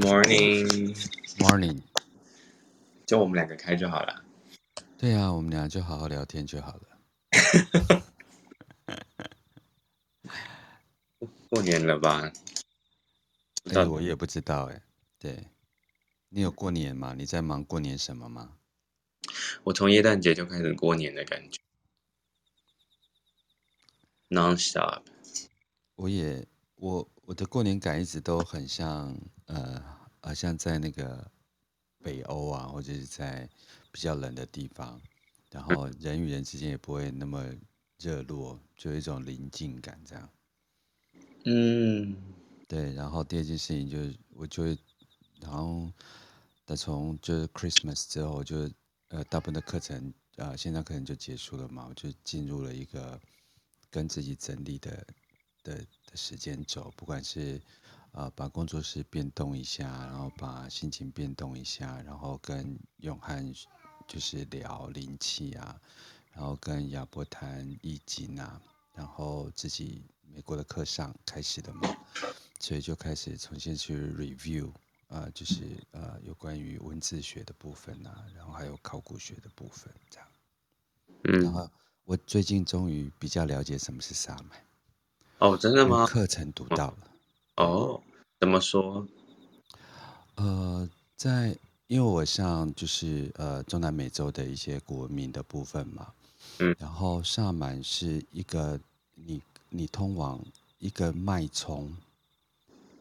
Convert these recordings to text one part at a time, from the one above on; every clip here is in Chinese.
Morning, Morning，就我们两个开就好了。对啊，我们俩就好好聊天就好了。过年了吧？哎，我也不知道哎。对，你有过年吗？你在忙过年什么吗？我从耶诞节就开始过年的感觉，non-stop。我也，我我的过年感一直都很像，呃，好像在那个北欧啊，或者是在比较冷的地方，然后人与人之间也不会那么热络，就有一种临近感这样。嗯，对。然后第二件事情就是，我就会，然后但从就是 Christmas 之后就。呃，大部分的课程，呃，线上课程就结束了嘛，我就进入了一个跟自己整理的的的时间轴，不管是呃把工作室变动一下，然后把心情变动一下，然后跟永汉就是聊灵气啊，然后跟亚伯谈易经啊，然后自己美国的课上开始的嘛，所以就开始重新去 review。呃，就是呃，有关于文字学的部分啊，然后还有考古学的部分，这样。嗯。然后我最近终于比较了解什么是萨满。哦，真的吗？课程读到了。哦，怎么说？呃，在因为我上就是呃中南美洲的一些古文明的部分嘛，嗯，然后萨满是一个你你通往一个脉冲。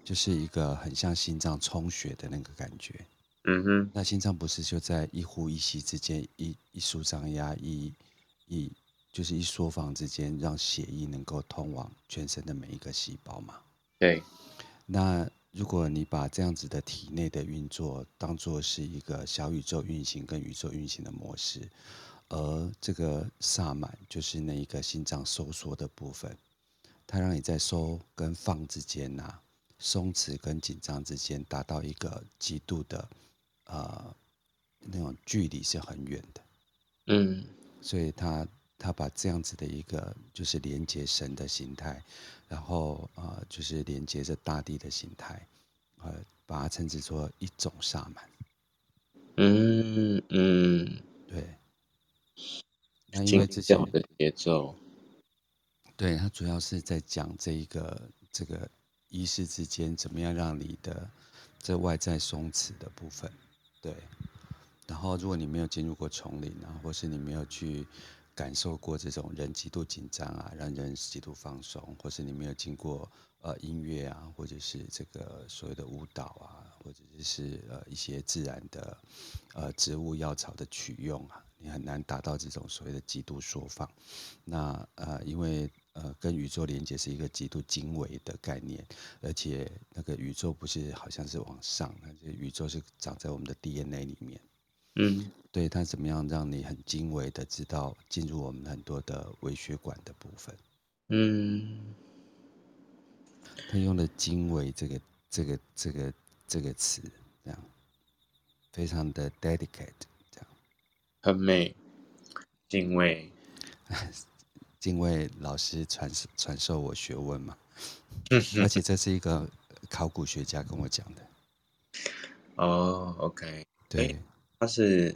就是一个很像心脏充血的那个感觉，嗯哼。那心脏不是就在一呼一吸之间，一一舒张压，一一就是一缩放之间，让血液能够通往全身的每一个细胞嘛？对。那如果你把这样子的体内的运作当做是一个小宇宙运行跟宇宙运行的模式，而这个萨满就是那一个心脏收缩的部分，它让你在收跟放之间呐、啊。松弛跟紧张之间达到一个极度的，呃，那种距离是很远的，嗯，所以他他把这样子的一个就是连接神的形态，然后呃就是连接着大地的形态，呃，把它称之作一种萨满，嗯嗯，对，那因为这些的节奏，对，他主要是在讲这一个这个。仪式之间怎么样让你的这外在松弛的部分，对。然后如果你没有进入过丛林啊，或是你没有去感受过这种人极度紧张啊，让人极度放松，或是你没有经过呃音乐啊，或者是这个所谓的舞蹈啊，或者是呃一些自然的呃植物药草的取用啊，你很难达到这种所谓的极度缩放。那呃因为。呃，跟宇宙连接是一个极度精微的概念，而且那个宇宙不是好像是往上，那这宇宙是长在我们的 DNA 里面。嗯，对，他怎么样让你很精微的知道进入我们很多的微血管的部分？嗯，他用了“精微”这个、这个、这个、这个词，这样非常的 dedicate，这样很美，精微。敬畏老师传传授我学问嘛，而且这是一个考古学家跟我讲的。哦，OK，对，他是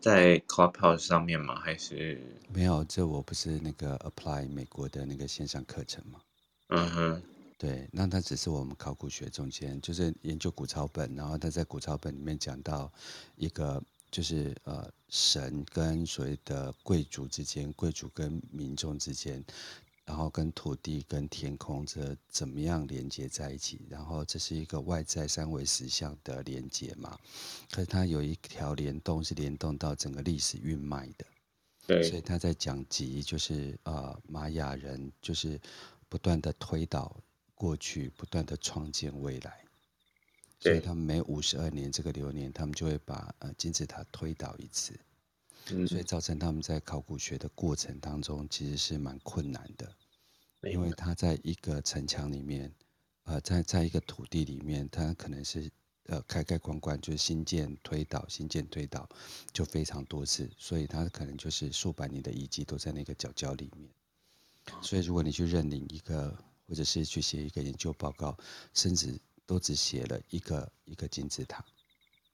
在 Clubhouse 上面吗？还是没有？这我不是那个 Apply 美国的那个线上课程吗？嗯哼，对，那他只是我们考古学中间就是研究古抄本，然后他在古抄本里面讲到一个。就是呃，神跟所谓的贵族之间，贵族跟民众之间，然后跟土地跟天空这怎么样连接在一起？然后这是一个外在三维实像的连接嘛？可是它有一条联动是联动到整个历史运脉的，对，所以他在讲及就是呃玛雅人就是不断的推导过去，不断的创建未来。所以他们每五十二年这个流年，他们就会把呃金字塔推倒一次，嗯，所以造成他们在考古学的过程当中其实是蛮困难的，因为他在一个城墙里面，呃，在在一个土地里面，他可能是呃开开关关，就是新建推倒，新建推倒，就非常多次，所以他可能就是数百年的遗迹都在那个角角里面，所以如果你去认领一个，或者是去写一个研究报告，甚至。都只写了一个一个金字塔，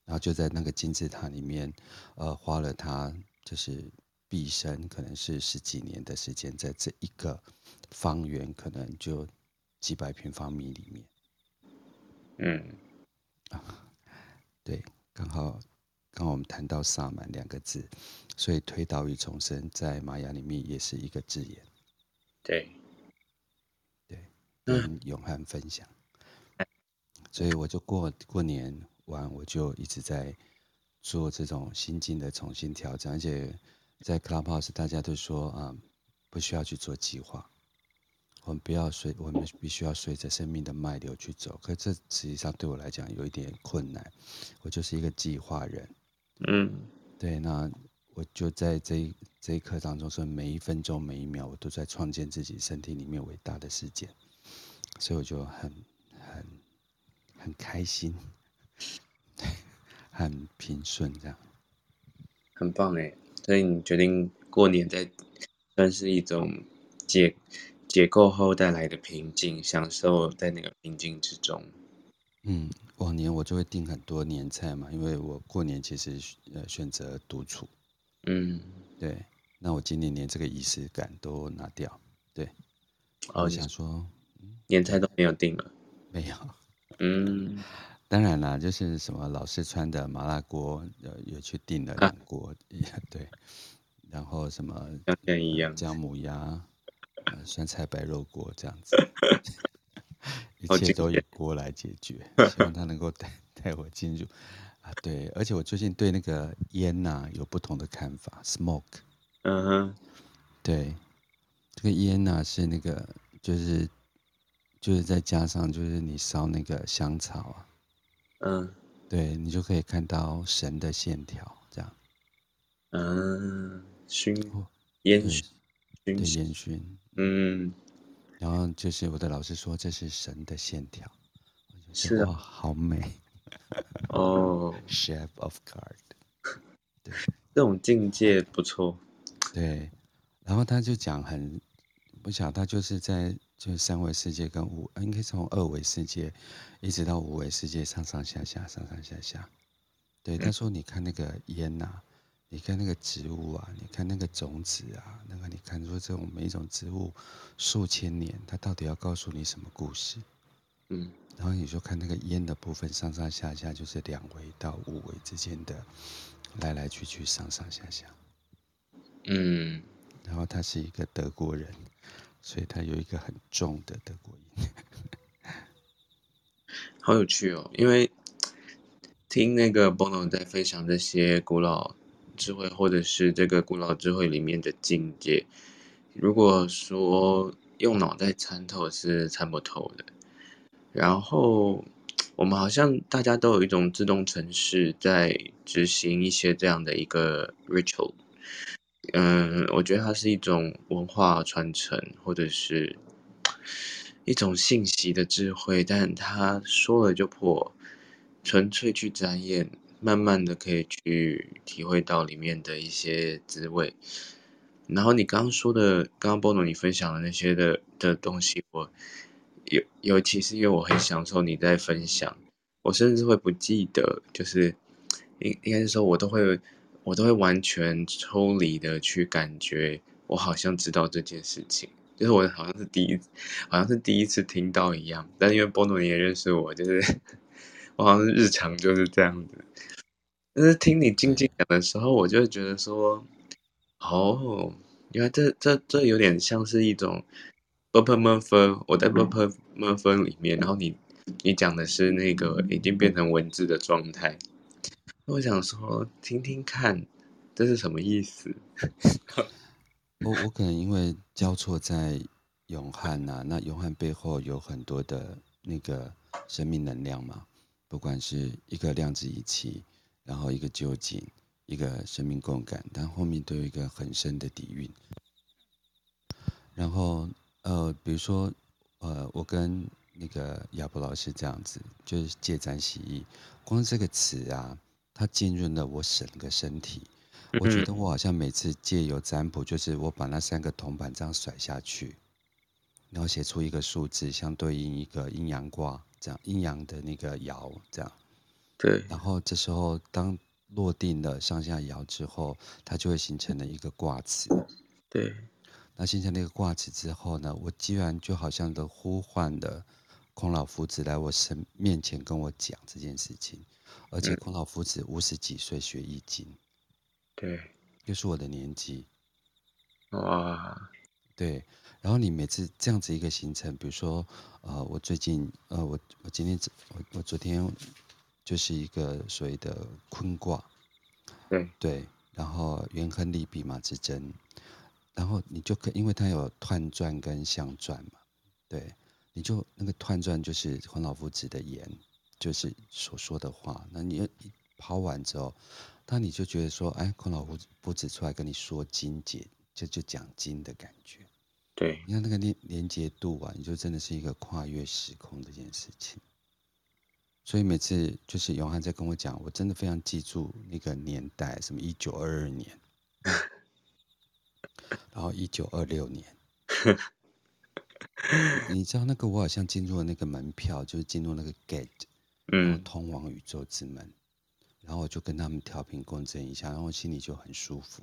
然后就在那个金字塔里面，呃，花了他就是毕生可能是十几年的时间，在这一个方圆可能就几百平方米里面，嗯，啊，对，刚好刚好我们谈到萨满两个字，所以推倒与重生在玛雅里面也是一个字眼，对。跟永汉分享，所以我就过过年完，我就一直在做这种心境的重新调整，而且在 Clubhouse 大家都说啊，不需要去做计划，我们不要随，我们必须要随着生命的脉流去走。可这实际上对我来讲有一点困难，我就是一个计划人，嗯，对，那我就在这一这一刻当中，说每一分钟每一秒，我都在创建自己身体里面伟大的事件。所以我就很很很开心，很平顺，这样很棒哎！所以你决定过年在算是一种解解构后带来的平静，享受在那个平静之中。嗯，往年我就会订很多年菜嘛，因为我过年其实呃选择独处。嗯，对。那我今年连这个仪式感都拿掉，对。哦，我想说。年菜都没有订了，没有。嗯，当然啦，就是什么老四川的麻辣锅，呃，也去订了两锅，啊，对。然后什么跟一样，姜母鸭，呃，酸菜白肉锅这样子，一切都以锅来解决。希望他能够带 带我进入啊，对。而且我最近对那个烟呐，啊，有不同的看法，smoke。嗯哼，对，这个烟呐，啊，是那个就是。就是再加上，就是你烧那个香草啊，嗯，对，你就可以看到神的线条，这样，嗯，熏烟熏，对，烟熏，嗯，然后就是我的老师说这是神的线条，是啊，好美，哦，Chef of God，对，这种境界不错，对，然后他就讲很，不晓得他就是在。就是三维世界跟五，应该从二维世界一直到五维世界上上下下上上下下。对，他说：“你看那个烟呐，你看那个植物啊，你看那个种子啊，那个你看说这种每一种植物数千年，它到底要告诉你什么故事？”嗯，然后你就看那个烟的部分上上下下，就是两维到五维之间的来来去去上上下下。嗯，然后他是一个德国人。所以他有一个很重的德国音，好有趣哦！因为听那个 Bono 在分享这些古老智慧，或者是这个古老智慧里面的境界，如果说用脑袋参透是参不透的。然后我们好像大家都有一种自动程式在执行一些这样的一个 ritual。嗯，我觉得它是一种文化传承，或者是一种信息的智慧，但他说了就破，纯粹去展演，慢慢的可以去体会到里面的一些滋味。然后你刚刚说的，刚刚波诺你分享的那些的的东西，我尤尤其是因为我很享受你在分享，我甚至会不记得，就是应应该是说我都会。我都会完全抽离的去感觉我好像知道这件事情。就是我好像是第一好像是第一次听到一样但因为波诺你也认识我就是 我好像是日常就是这样子。但是听你静静讲的时候我就会觉得说哦原来这这这有点像是一种 permunefer 我在 permunefer 里面然后你你讲的是那个已经变成文字的状态。我想说，听听看，这是什么意思？我我可能因为交错在永汉呐、那永汉背后有很多的那个生命能量嘛，不管是一个量子仪器，然后一个究竟，一个生命共感，但后面都有一个很深的底蕴。然后呃，比如说呃，我跟那个亚伯老师这样子，就是借占洗衣，光这个词啊。它浸润了我整个身体，我觉得我好像每次借由占卜，就是我把那三个铜板这样甩下去，然后写出一个数字，相对应一个阴阳卦，这样阴阳的那个爻，这样。对。然后这时候当落定了上下爻之后，它就会形成了一个卦辞。对。那形成那个卦辞之后呢，我居然就好像的呼唤的孔老夫子来我身面前跟我讲这件事情，而且孔老夫子五十几岁学易经，对，又是我的年纪。哇。对。然后你每次这样子一个行程，比如说，呃，我最近，呃，我我今天我我昨天就是一个所谓的坤卦，对对，然后元亨利弼马之争，然后你就可因为它有彖传跟象传嘛，对，你就那个彖传就是孔老夫子的言，就是所说的话，那你一抛完之后，那你就觉得说，哎，孔老夫子夫子出来跟你说经解，就就讲经的感觉。对，你看那个连连接度啊，你就真的是一个跨越时空这件事情。所以每次就是永汉在跟我讲，我真的非常记住那个年代，什么一九二二年，然后一九二六年，你知道那个我好像进入了那个门票，就是进入那个 gate，嗯，通往宇宙之门，然后我就跟他们调频共振一下，然后我心里就很舒服。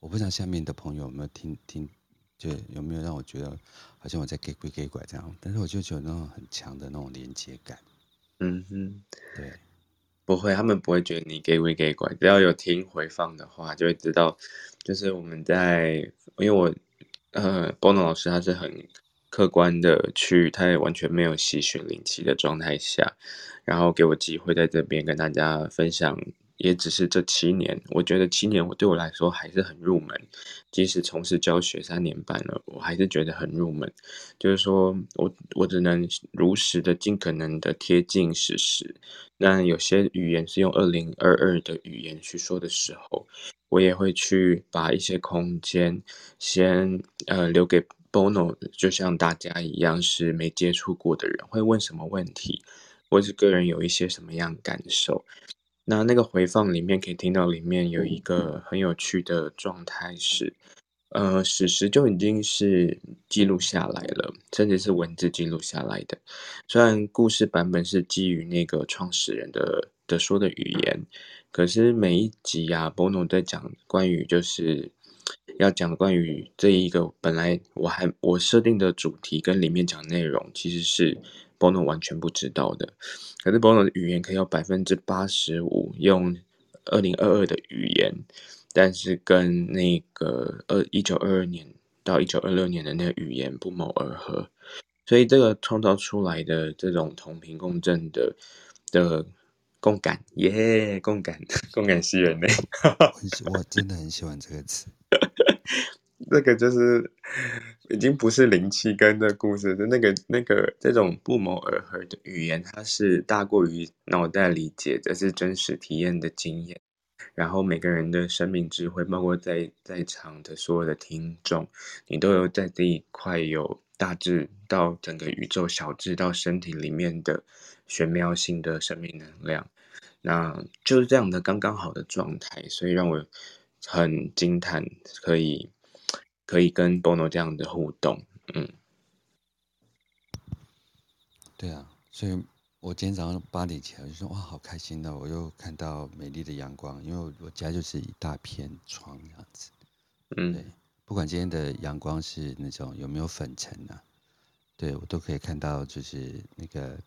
我不知道下面的朋友有没有听听。就有没有让我觉得好像我在给鬼给拐这样？但是我就觉得那种很强的那种连接感。嗯哼，对，不会，他们不会觉得你给鬼给拐。只要有听回放的话，就会知道，就是我们在，因为我呃，Bono 老师他是很客观的去，他也完全没有吸血灵气的状态下，然后给我机会在这边跟大家分享。也只是这七年，我觉得七年我对我来说还是很入门。即使从事教学三年半了，我还是觉得很入门。就是说我我只能如实的、尽可能的贴近事实。那有些语言是用二零二二的语言去说的时候，我也会去把一些空间先呃留给 Bono，就像大家一样是没接触过的人会问什么问题，或是个人有一些什么样感受。那那个回放里面可以听到，里面有一个很有趣的状态是，呃，史实就已经是记录下来了，甚至是文字记录下来的。虽然故事版本是基于那个创始人的的说的语言，可是每一集啊，Bono 在讲关于就是要讲关于这一个本来我还我设定的主题跟里面讲内容，其实是 Bono 完全不知道的。可是 Bono 的语言可以有百分之八十五用二零二二的语言，但是跟那个二一九二二年到一九二六年的那个语言不谋而合，所以这个创造出来的这种同频共振的的共感，耶，共感，共感吸人类，我真的很喜欢这个词。那个就是已经不是灵气跟的故事，是那个那个这种不谋而合的语言，它是大过于脑袋理解，这是真实体验的经验。然后每个人的生命智慧，包括在在场的所有的听众，你都有在这一块有大致到整个宇宙小智到身体里面的玄妙性的生命能量，那就是这样的刚刚好的状态，所以让我很惊叹，可以。可以跟 Bono 这样的互动，嗯，对啊，所以我今天早上八点起来就说哇，好开心的，我又看到美丽的阳光，因为我家就是一大片窗这样子，嗯，对，不管今天的阳光是那种有没有粉尘啊，对我都可以看到，就是那个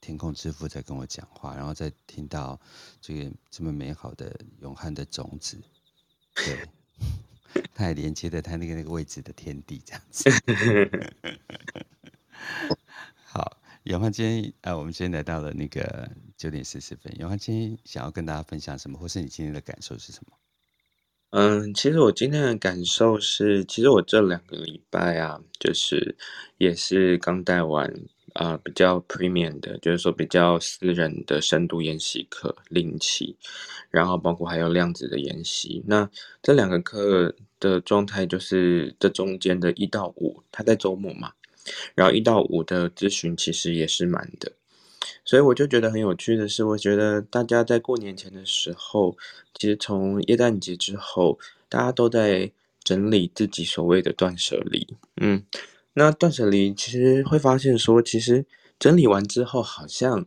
天空之父在跟我讲话，然后再听到这个这么美好的永汉的种子，对。他还连接着他那个那个位置的天地，这样子。好，永汉今天啊，我们今天来到了那个九点四十分。永汉今天想要跟大家分享什么，或是你今天的感受是什么？嗯，其实我今天的感受是，其实我这两个礼拜啊，就是也是刚带完啊、比较 premium 的，就是说比较私人的深度研习课灵气，然后包括还有量子的研习。那这两个课。的状态就是这中间的一到五，他在周末嘛，然后一到五的咨询其实也是满的，所以我就觉得很有趣的是，我觉得大家在过年前的时候，其实从耶诞节之后，大家都在整理自己所谓的断舍离，嗯，那断舍离其实会发现说，其实整理完之后，好像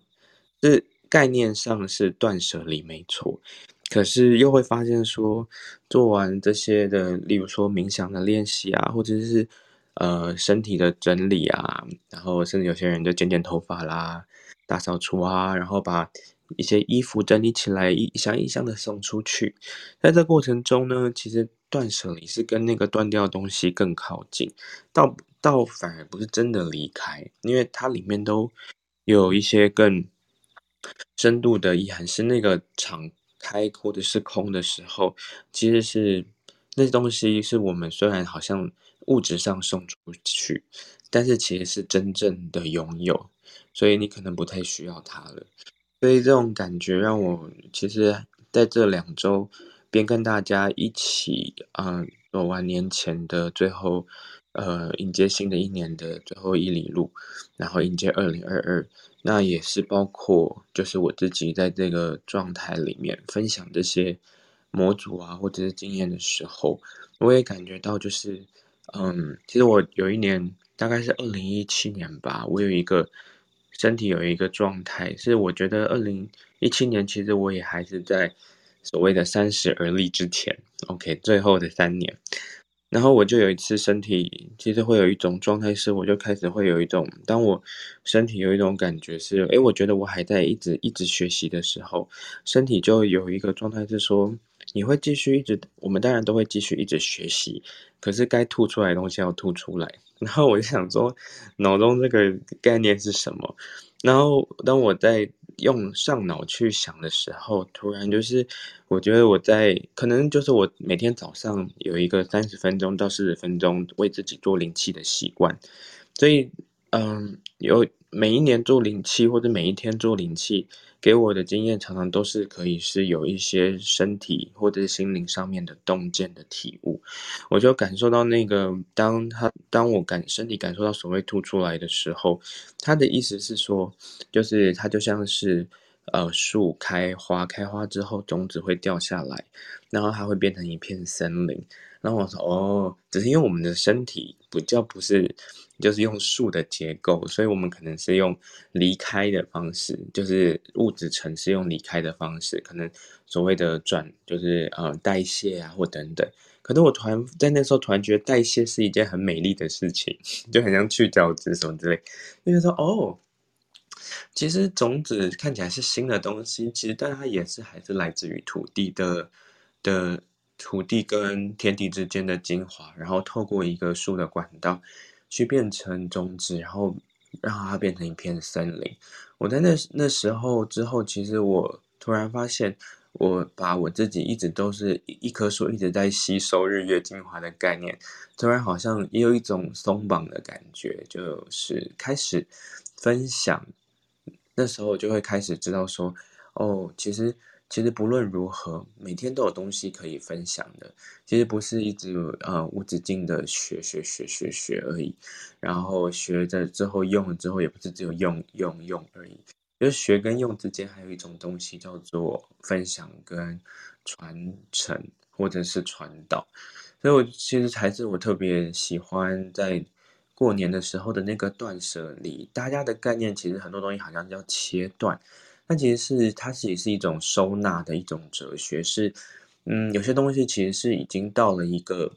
是概念上是断舍离没错，可是又会发现说，做完这些的，例如说冥想的练习啊，或者是呃身体的整理啊，然后甚至有些人就剪剪头发啦，大扫除啊，然后把一些衣服整理起来，一箱一箱的送出去，在这过程中呢，其实。断舍离是跟那个断掉的东西更靠近，倒倒反而不是真的离开，因为它里面都有一些更深度的意涵，是那个敞开或者是空的时候，其实是那东西是我们虽然好像物质上送出去，但是其实是真正的拥有，所以你可能不太需要它了。所以这种感觉让我其实在这两周。边跟大家一起，嗯、走完年前的最后，呃，迎接新的一年的最后一里路，然后迎接二零二二，那也是包括就是我自己在这个状态里面分享这些模组啊或者是经验的时候，我也感觉到就是，嗯，其实我有一年大概是二零一七年吧，我有一个身体有一个状态，是我觉得二零一七年其实我也还是在。所谓的三十而立之前，OK，最后的三年，然后我就有一次身体，其实会有一种状态是，我就开始会有一种，当我身体有一种感觉是，诶，我觉得我还在一直一直学习的时候，身体就有一个状态是说，你会继续一直，我们当然都会继续一直学习，可是该吐出来的东西要吐出来。然后我就想说，脑中这个概念是什么？然后当我在。用上脑去想的时候，突然就是，我觉得我在可能就是我每天早上有一个三十分钟到四十分钟为自己做灵气的习惯，所以嗯，有每一年做灵气或者每一天做灵气，给我的经验常常都是可以是有一些身体或者心灵上面的洞见的体悟，我就感受到那个当他当我感身体感受到所谓吐出来的时候，他的意思是说。就是它就像是，呃，树开花，开花之后种子会掉下来，然后它会变成一片森林。然后我说，哦，只是因为我们的身体比较不是，就是用树的结构，所以我们可能是用离开的方式，就是物质层是用离开的方式，可能所谓的转，就是呃代谢啊或等等。可能我突然在那时候突然觉得代谢是一件很美丽的事情，就很像去角质什么之类，因为说哦。其实种子看起来是新的东西，其实但它也是还是来自于土地的的土地跟天地之间的精华，然后透过一个树的管道去变成种子，然后让它变成一片森林。我在那那时候之后，其实我突然发现，我把我自己一直都是一棵树一直在吸收日月精华的概念，突然好像也有一种松绑的感觉，就是开始分享。那时候就会开始知道说，哦，其实其实不论如何，每天都有东西可以分享的。其实不是一直呃无止境的学学学学学而已，然后学着之后用了之后，也不是只有用用用而已。就是学跟用之间还有一种东西叫做分享跟传承或者是传导。所以我其实才是我特别喜欢在。过年的时候的那个断舍离，大家的概念其实很多东西好像叫切断，但其实是它其实是一种收纳的一种哲学，是嗯，有些东西其实是已经到了一个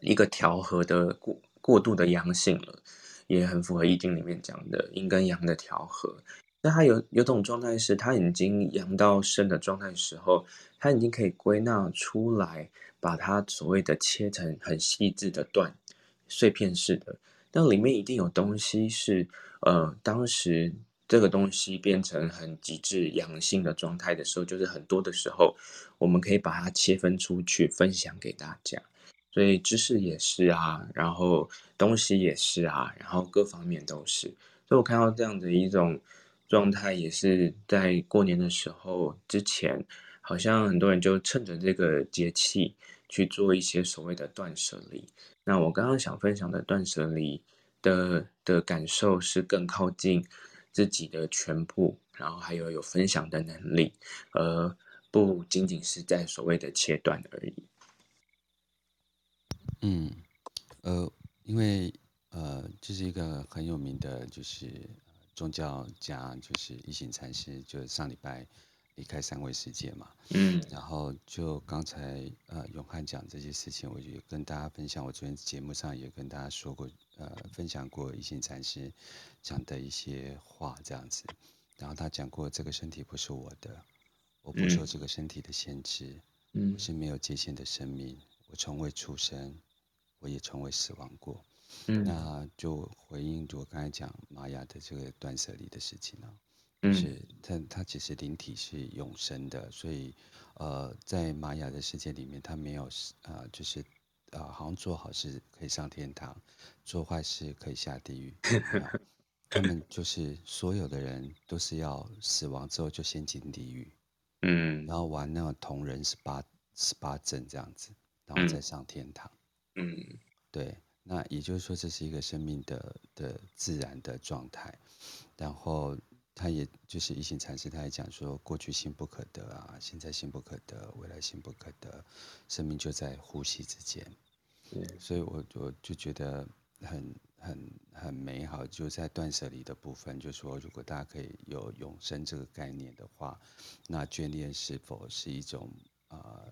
一个调和的过过度的阳性了，也很符合易经里面讲的阴跟阳的调和。那它有有种状态是，它已经阳到生的状态的时候，它已经可以归纳出来，把它所谓的切成很细致的段。碎片式的，但里面一定有东西是，呃，当时这个东西变成很极致阳性的状态的时候，就是很多的时候，我们可以把它切分出去分享给大家。所以知识也是啊，然后东西也是啊，然后各方面都是。所以我看到这样的一种状态，也是在过年的时候之前，好像很多人就趁着这个节气去做一些所谓的断舍离。那我刚刚想分享的断舍离的的感受是更靠近自己的全部，然后还有有分享的能力，而不仅仅是在所谓的切断而已。嗯，呃，因为呃，这是一个很有名的，就是宗教家，就是一行禅师，就上礼拜离开三维世界嘛。嗯，然后就刚才呃永汉讲这些事情，我也跟大家分享。我昨天节目上也跟大家说过，呃，分享过一行禅师讲的一些话，这样子。然后他讲过，这个身体不是我的，我不受这个身体的限制，嗯，我是没有界限的生命，我从未出生，我也从未死亡过。嗯，那就回应我刚才讲玛雅的这个断舍离的事情呢，就是它它其实灵体是永生的，所以呃，在玛雅的世界里面，它没有呃，就是呃，好像做好事可以上天堂，做坏事可以下地狱，他们就是所有的人都是要死亡之后就先进地狱，嗯，然后玩那种同人十八十八阵这样子，然后再上天堂，嗯，对。那也就是说，这是一个生命的的自然的状态。然后，他也就是一行禅师，他也讲说，过去心不可得啊，现在心不可得，未来心不可得，生命就在呼吸之间。嗯，所以我我就觉得很很很美好，就在断舍离的部分，就说如果大家可以有永生这个概念的话，那眷恋是否是一种呃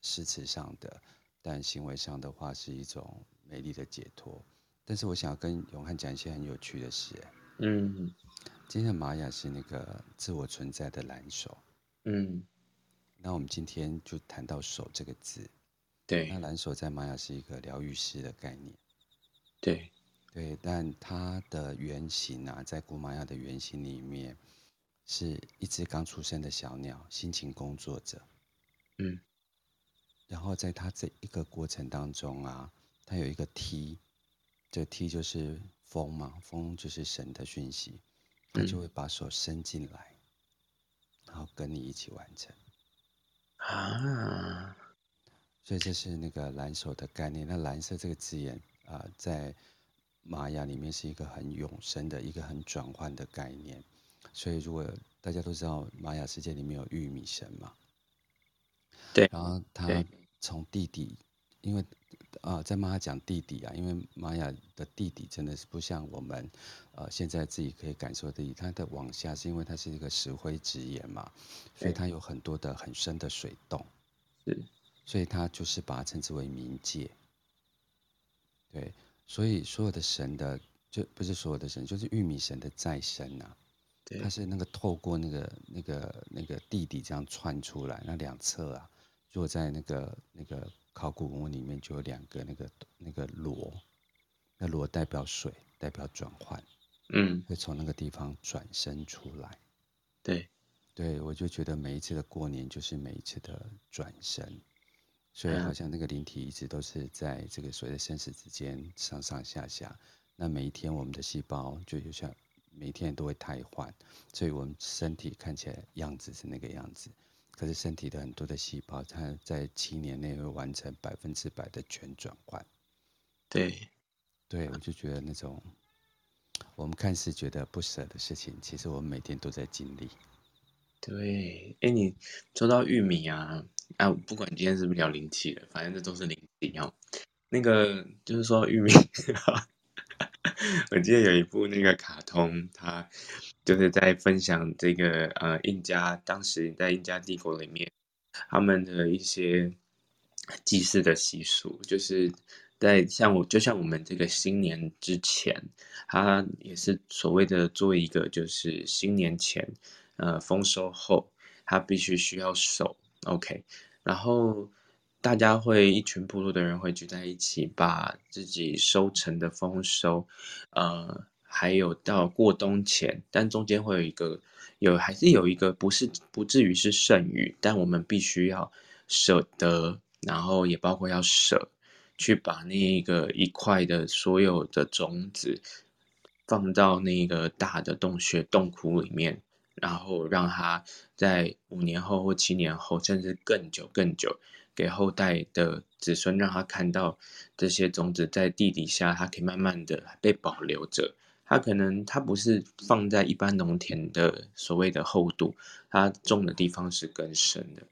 诗词上的，但行为上的话是一种。美丽的解脱，但是我想要跟永汉讲一些很有趣的事。嗯，今天的玛雅是那个自我存在的蓝手。嗯，那我们今天就谈到“手”这个字。对，那蓝手在玛雅是一个疗愈师的概念。对，对，但它的原型啊，在古玛雅的原型里面，是一只刚出生的小鸟，辛勤工作着。嗯，然后在它这一个过程当中啊。它有一个 T，这个 T 就是风嘛，风就是神的讯息，它就会把手伸进来，然后跟你一起完成。啊，所以这是那个蓝手的概念。那蓝色这个字眼啊、呃，在玛雅里面是一个很永生的一个很转换的概念。所以如果大家都知道玛雅世界里面有玉米神嘛，对，然后他从地底，因为。啊，在玛雅讲地底啊，因为玛雅的地底真的是不像我们，呃，现在自己可以感受的地底，它的往下是因为它是一个石灰质岩嘛，所以它有很多的很深的水洞，是，所以它就是把它称之为冥界。对，所以所有的神的就不是所有的神，就是玉米神的再生呐、它是那个透过那个那个那个地底这样窜出来，那两侧啊，如果在那个那个。考古文物里面就有两个那个那个螺，那螺代表水，代表转换，嗯，会从那个地方转身出来。对，对我就觉得每一次的过年就是每一次的转身，所以好像那个灵体一直都是在这个所谓的生死之间上上下下。那每一天我们的细胞就就像每一天都会汰换，所以我们身体看起来样子是那个样子。可是身体的很多的细胞，它在七年内会完成百分之百的全转换。对，对，我就觉得那种我们看似觉得不舍的事情，其实我们每天都在经历。对，哎，你说到玉米啊，啊，不管今天是不是聊灵气的，反正这都是灵气哦。那个就是说玉米，我记得有一部那个卡通，它。就是在分享这个呃，印加当时在印加帝国里面，他们的一些祭祀的习俗，就是在像我就像我们这个新年之前，他也是所谓的做一个就是新年前，呃，丰收后，他必须需要守，OK，然后大家会一群部落的人会聚在一起，把自己收成的丰收，呃。还有到过冬前，但中间会有一个有还是有一个不是不至于是剩余，但我们必须要舍得，然后也包括要舍去把那一个一块的所有的种子放到那个大的洞穴洞窟里面，然后让它在五年后或七年后，甚至更久更久，给后代的子孙让他看到这些种子在地底下，它可以慢慢的被保留着。它可能它不是放在一般农田的所谓的厚度，它种的地方是更深的。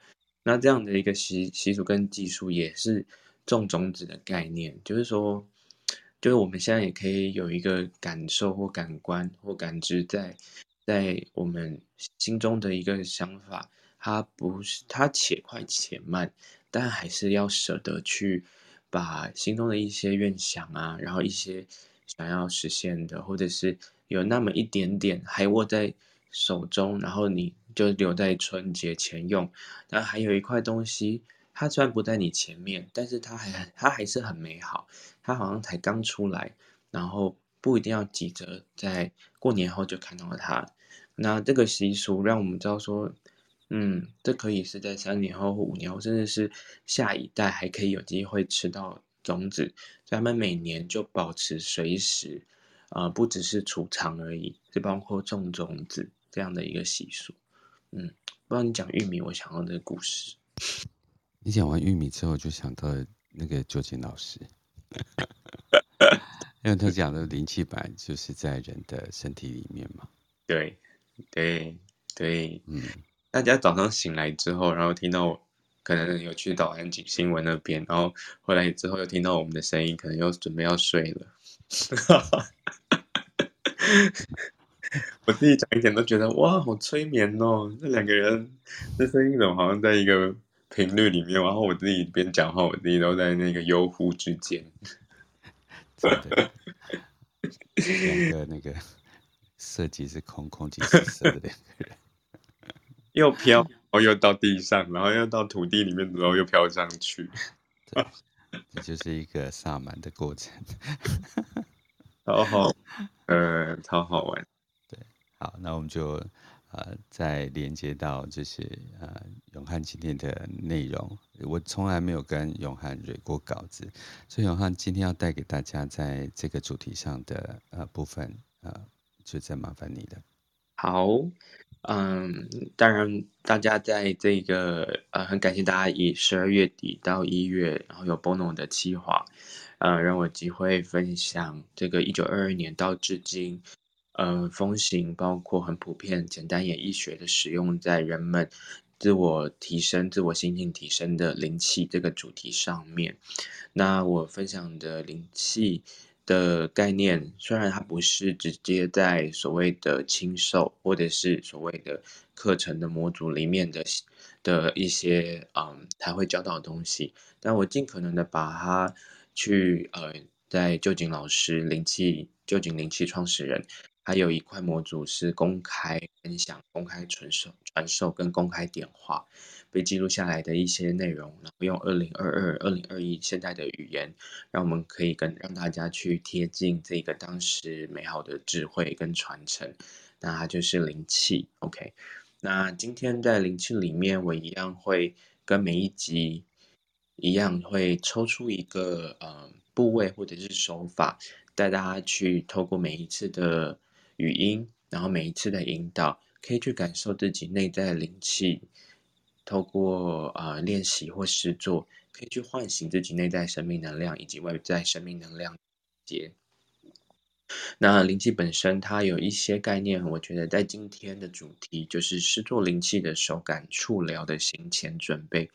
那这样的一个习习俗跟技术也是种种子的概念，就是说，就是我们现在也可以有一个感受或感官或感知在，在我们心中的一个想法，它不是它且快且慢，但还是要舍得去把心中的一些愿想啊，然后一些想要实现的，或者是有那么一点点还握在手中，然后你就留在春节前用，但还有一块东西。它虽然不在你前面，但是它还它还是很美好。它好像才刚出来，然后不一定要急着在过年后就看到它。那这个习俗让我们知道说，嗯，这可以是在三年后或五年后，甚至是下一代还可以有机会吃到种子。所以他们每年就保持随时，啊、呃，不只是储藏而已，是包括种种子这样的一个习俗。嗯，不知道你讲玉米，我想到这个故事。你讲完玉米之后，就想到那个究竟老师，因为他讲的灵气板就是在人的身体里面嘛。对，对，对，嗯。大家早上醒来之后，然后听到可能有去到安景新闻那边，然后回来之后又听到我们的声音，可能又准备要睡了。我自己讲一点都觉得哇，好催眠哦！那两个人这声音怎么好像在一个。频率里面，然后我自己边讲话，我自己都在那个悠忽之间。两个那个 色即是空，空即是色的两个人，又飘，然后又到地上，然后又到土地里面，然后又飘上去。对，这就是一个萨满的过程。超好，呃，超好玩。对，好，那我们就。呃，再连接到就是呃永汉今天的内容，我从来没有跟永汉蕊过稿子，所以永汉今天要带给大家在这个主题上的呃部分，呃，就再麻烦你了。好，嗯，当然大家在这个呃很感谢大家以十二月底到一月，然后有 Bono 的企划，呃，让我有机会分享这个一九二二年到至今。呃，风行包括很普遍简单演绎学的使用，在人们自我提升、自我心境提升的灵气这个主题上面。那我分享的灵气的概念，虽然它不是直接在所谓的亲授或者是所谓的课程的模组里面的的一些嗯才会教导的东西，但我尽可能的把它去呃，在旧井老师灵气旧井灵气创始人。还有一块模组是公开分享、公开传授、传授跟公开点化被记录下来的一些内容，然后用二零二二、二零二一现代的语言，让我们可以跟让大家去贴近这个当时美好的智慧跟传承。那它就是灵气，OK。那今天在灵气里面，我一样会跟每一集一样，会抽出一个呃部位或者是手法，带大家去透过每一次的。语音，然后每一次的引导，可以去感受自己内在的灵气，透过啊、呃、练习或实作，可以去唤醒自己内在生命能量以及外在生命能量结。那灵气本身，它有一些概念，我觉得在今天的主题就是施作灵气的手感触疗的行前准备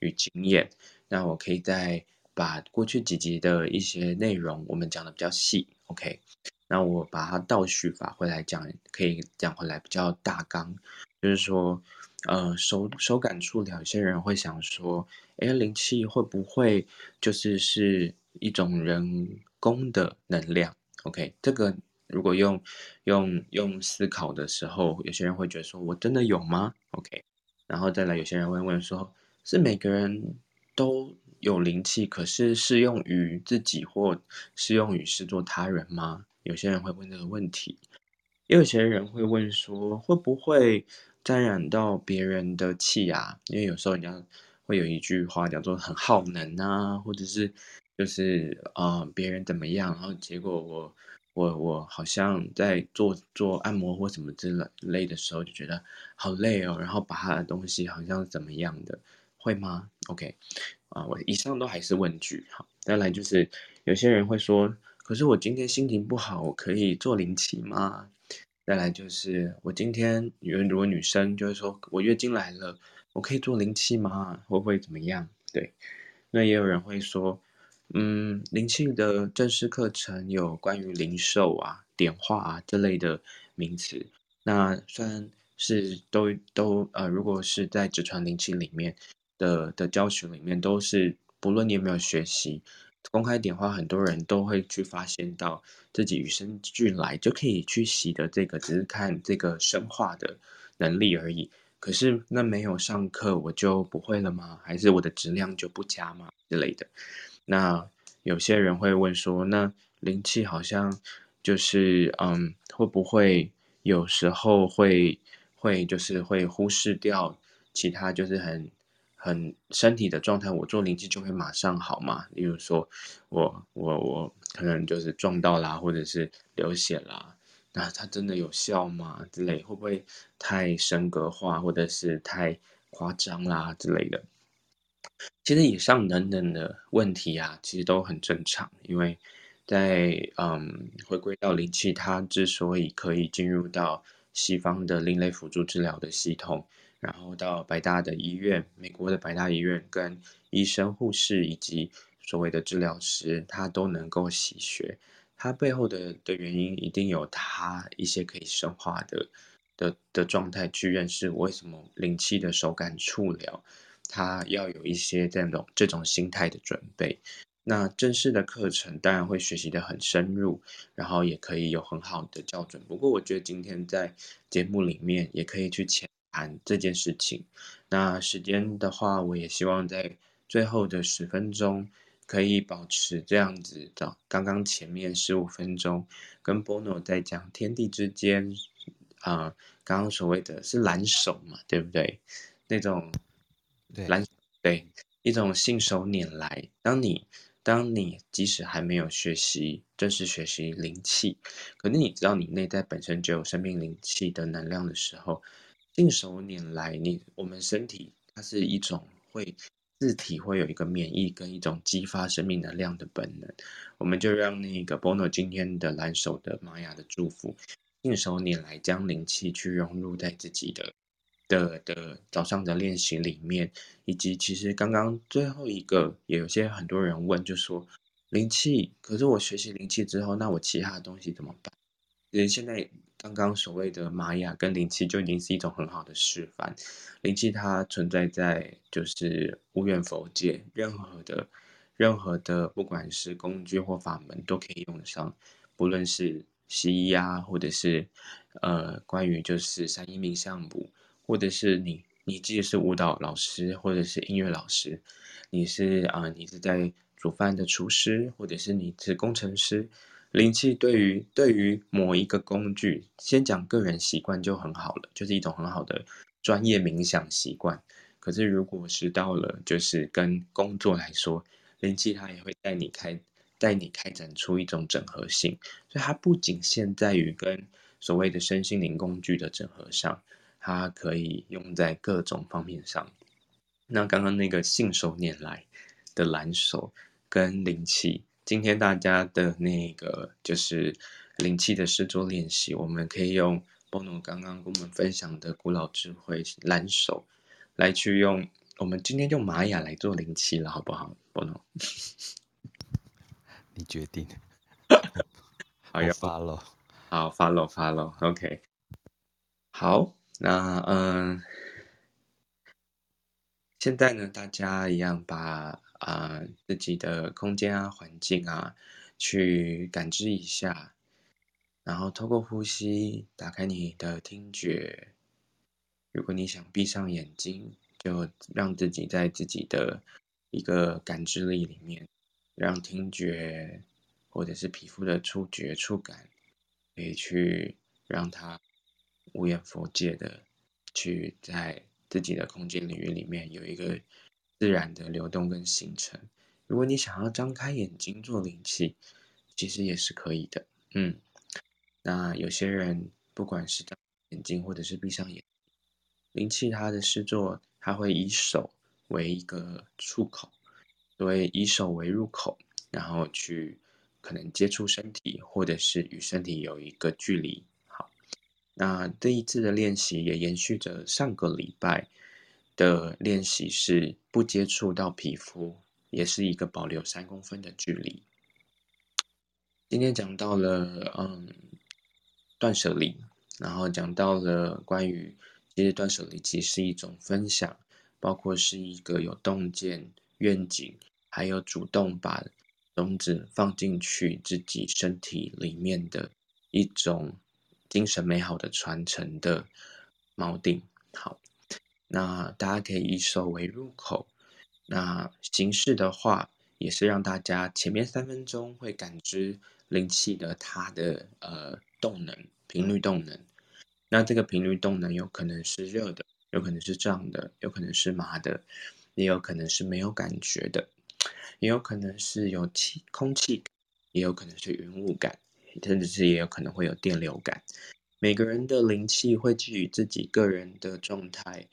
与经验。那我可以再把过去几集的一些内容，我们讲的比较细，OK。那我把它倒叙法回来讲，可以讲回来比较大纲，就是说，呃，手手感触疗，有些人会想说，哎，灵气会不会就是是一种人工的能量？OK，这个如果用用用思考的时候，有些人会觉得说，我真的有吗？OK，然后再来，有些人会问说，是每个人都有灵气，可是适用于自己或适用于视作他人吗？有些人会问这个问题，也有些人会问说，会不会沾染到别人的气啊？因为有时候人家会有一句话叫做很耗能啊，或者是就是啊、别人怎么样，然后结果我我我好像在做做按摩或什么之类的时候就觉得好累哦，然后把他的东西好像怎么样的，会吗？OK 啊，我以上都还是问句。好，再来就是有些人会说。可是我今天心情不好，我可以做灵气吗？再来就是我今天，如果女生就是说我月经来了，我可以做灵气吗？会不会怎么样？对，那也有人会说，嗯，灵气的正式课程有关于灵授啊、点化啊这类的名词。那虽然是都都呃，如果是在直传灵气里面的的教学里面，都是不论你有没有学习公开点的话，很多人都会去发现到自己与生俱来就可以去习得这个，只是看这个生化的能力而已。可是那没有上课我就不会了吗？还是我的质量就不佳吗？之类的。那有些人会问说，那灵气好像就是嗯，会不会有时候会会就是会忽视掉其他就是很很身体的状态？我做灵气就会马上好嘛？例如说我我我可能就是撞到啦，或者是流血啦，那它真的有效吗？之类会不会太神格化，或者是太夸张啦之类的？其实以上等等的问题啊，其实都很正常，因为在嗯回归到灵气，它之所以可以进入到西方的另类辅助治疗的系统，然后到百大的医院，美国的百大医院跟医生、护士以及所谓的治疗师，他都能够洗学，它背后的的原因一定有它一些可以深化的的的状态去认识为什么灵气的手感触疗。他要有一些这种这种心态的准备，那正式的课程当然会学习得很深入，然后也可以有很好的校准。不过我觉得今天在节目里面也可以去浅谈这件事情。那时间的话，我也希望在最后的十分钟可以保持这样子的。刚刚前面十五分钟跟 Bono 在讲天地之间，啊、呃，刚刚所谓的是蓝手嘛，对不对？那种。对，蓝对一种信手拈来。当你当你即使还没有学习正式学习灵气，可是你知道你内在本身就有生命灵气的能量的时候，信手拈来，你我们身体它是一种会自体会有一个免疫跟一种激发生命能量的本能。我们就让那个 Bono 今天的蓝手的玛雅的祝福，信手拈来将灵气去融入在自己的。的的早上的练习里面，以及其实刚刚最后一个，也有些很多人问，就说灵气，可是我学习灵气之后，那我其他的东西怎么办？人现在刚刚所谓的玛雅跟灵气就已经是一种很好的示范。灵气它存在在就是无远弗届，任何的任何的不管是工具或法门都可以用得上，不论是西医啊，或者是呃关于就是山医命相卜。或者是你，你既是舞蹈老师，或者是音乐老师，你是啊、你是在煮饭的厨师，或者是你是工程师，灵气对于对于某一个工具，先讲个人习惯就很好了，就是一种很好的专业冥想习惯。可是如果是到了就是跟工作来说，灵气它也会带你开带你开展出一种整合性，所以它不仅限在于跟所谓的身心灵工具的整合上。它可以用在各种方面上。那刚刚那个信手拈来的蓝手跟灵气，今天大家的那个就是灵气的试做练习，我们可以用 Bono 刚刚跟我们分享的古老智慧蓝手来去用。我们今天用玛雅来做灵气了，好不好，Bono？你决定。好，要 follow。好，follow，follow，OK。好。那嗯，现在呢，大家一样把啊、自己的空间啊、环境啊，去感知一下，然后透过呼吸打开你的听觉。如果你想闭上眼睛，就让自己在自己的一个感知力里面，让听觉或者是皮肤的触觉、触感，可以去让它。无远弗届的去在自己的空间领域里面有一个自然的流动跟形成。如果你想要张开眼睛做灵气，其实也是可以的。嗯，那有些人不管是张眼睛或者是闭上眼，灵气它的施作，它会以手为一个出口，所以以手为入口，然后去可能接触身体，或者是与身体有一个距离。好那这一次的练习也延续着上个礼拜的练习，是不接触到皮肤，也是一个保留三公分的距离。今天讲到了，嗯，断舍离，然后讲到了关于其实断舍离其实是一种分享，包括是一个有洞见、愿景，还有主动把种子放进去自己身体里面的一种精神美好的传承的锚定。好，那大家可以以手为入口，那形式的话，也是让大家前面三分钟会感知。灵气的它的呃动能频率动能，那这个频率动能有可能是热的，有可能是胀的，有可能是麻的，也有可能是没有感觉的，也有可能是有气空气，也有可能是云雾感，甚至是也有可能会有电流感。每个人的灵气会基于自己个人的状态，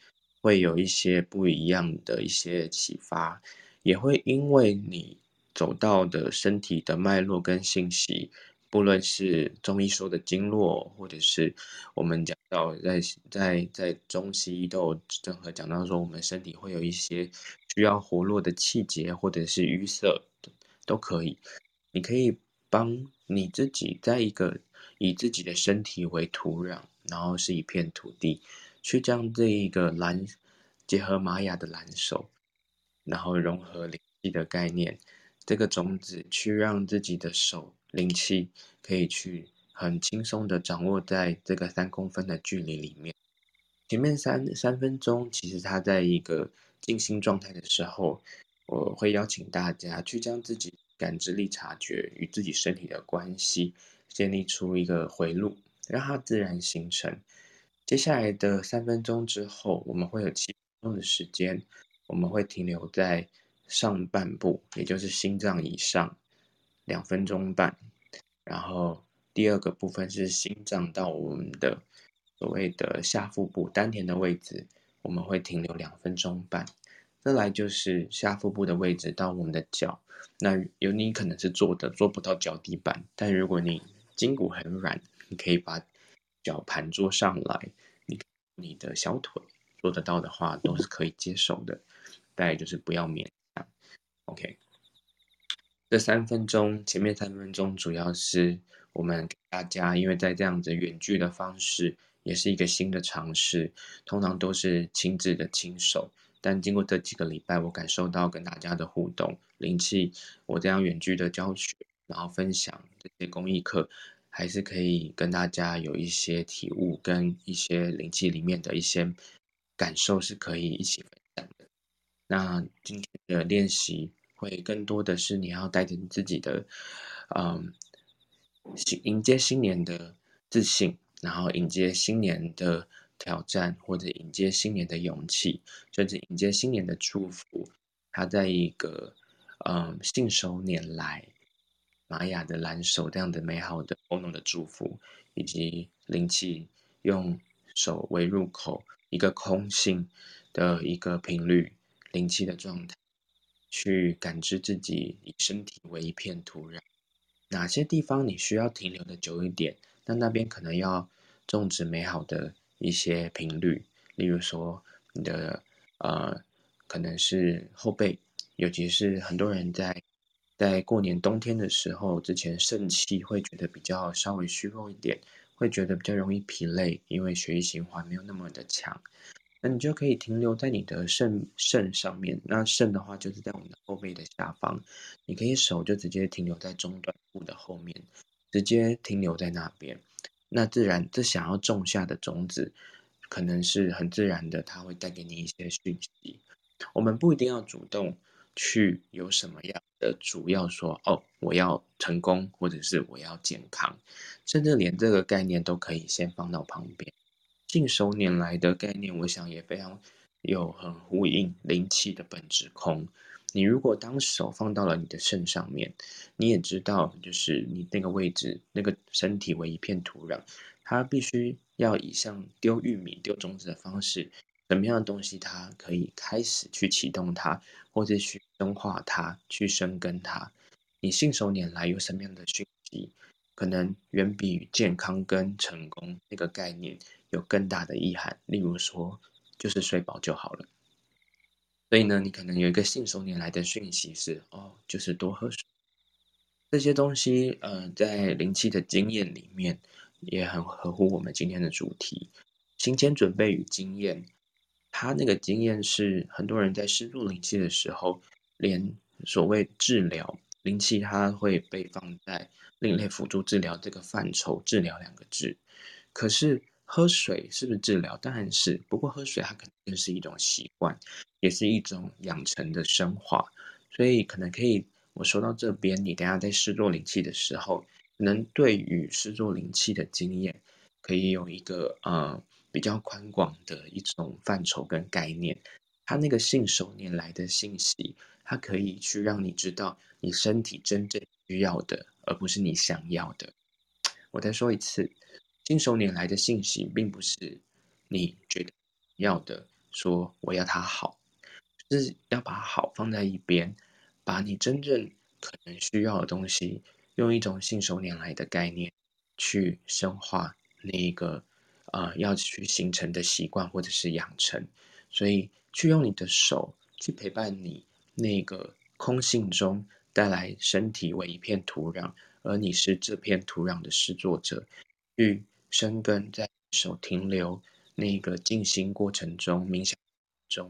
会有一些不一样的一些启发，也会因为你。走到的身体的脉络跟信息，不论是中医说的经络，或者是我们讲到在在在中西医都有任何讲到说，我们身体会有一些需要活络的气节，或者是淤塞，都可以。你可以帮你自己在一个以自己的身体为土壤，然后是一片土地，去将这一个蓝结合玛雅的蓝手，然后融合灵气的概念。这个种子去让自己的手灵气可以去很轻松的掌握在这个三公分的距离里面。前面三三分钟，其实它在一个静心状态的时候，我会邀请大家去将自己感知力、察觉与自己身体的关系建立出一个回路，让它自然形成。接下来的三分钟之后，我们会有七分钟的时间，我们会停留在。上半部，也就是心脏以上，两分钟半。然后第二个部分是心脏到我们的所谓的下腹部丹田的位置，我们会停留两分钟半。再来就是下腹部的位置到我们的脚，那有你可能是坐的，做不到脚底板，但如果你筋骨很软，你可以把脚盘坐上来，你你的小腿做得到的话，都是可以接受的。再就是不要勉强。OK，这三分钟，前面三分钟主要是我们给大家，因为在这样子远距的方式，也是一个新的尝试，通常都是亲自的亲手，但经过这几个礼拜，我感受到跟大家的互动灵气，我这样远距的教学，然后分享这些公益课，还是可以跟大家有一些体悟，跟一些灵气里面的一些感受是可以一起分享的。那今天的练习会更多的是你要带着你自己的，嗯，迎接新年的自信，然后迎接新年的挑战，或者迎接新年的勇气，甚至迎接新年的祝福。它在一个嗯信手拈来，玛雅的蓝手这样的美好的丰隆的祝福，以及灵气用手为入口，一个空性的一个频率。灵气的状态，去感知自己以身体为一片土壤，哪些地方你需要停留的久一点？那那边可能要种植美好的一些频率，例如说你的呃，可能是后背，尤其是很多人在在过年冬天的时候，之前肾气会觉得比较稍微虚弱一点，会觉得比较容易疲累，因为血液循环没有那么的强。那你就可以停留在你的肾肾上面，那肾的话就是在我们的后背的下方，你可以手就直接停留在中段部的后面，直接停留在那边。那自然，这想要种下的种子，可能是很自然的，它会带给你一些讯息。我们不一定要主动去有什么样的主要说哦，我要成功，或者是我要健康，甚至连这个概念都可以先放到旁边。信手拈来的概念，我想也非常有很呼应灵气的本质空。你如果当手放到了你的肾上面，你也知道，就是你那个位置，那个身体为一片土壤，它必须要以像丢玉米、丢种子的方式，什么样的东西它可以开始去启动它，或者去深化它、去生根它。你信手拈来有什么样的讯息，可能远比健康跟成功那个概念。有更大的意涵，例如说，就是睡饱就好了。所以呢，你可能有一个信手拈来的讯息是，哦，就是多喝水。这些东西，呃，在灵气的经验里面，也很合乎我们今天的主题：行前准备与经验。他那个经验是，很多人在施作灵气的时候，连所谓治疗灵气，它会被放在另类辅助治疗这个范畴，治疗两个字。可是喝水是不是治疗？当然是。不过喝水它可能是一种习惯，也是一种养成的深化，所以可能可以。我说到这边，你等下在施作灵气的时候，能对于施作灵气的经验，可以有一个呃比较宽广的一种范畴跟概念。它那个信手拈来的信息，它可以去让你知道你身体真正需要的，而不是你想要的。我再说一次，信手拈来的信息，并不是你觉得要的，说我要它好，是要把好放在一边。把你真正可能需要的东西，用一种信手拈来的概念去深化那一个呃要去形成的习惯或者是养成，所以去用你的手去陪伴你那个空性中带来身体为一片土壤，而你是这片土壤的施作者，去生根在手停留那个静心过程中冥想中。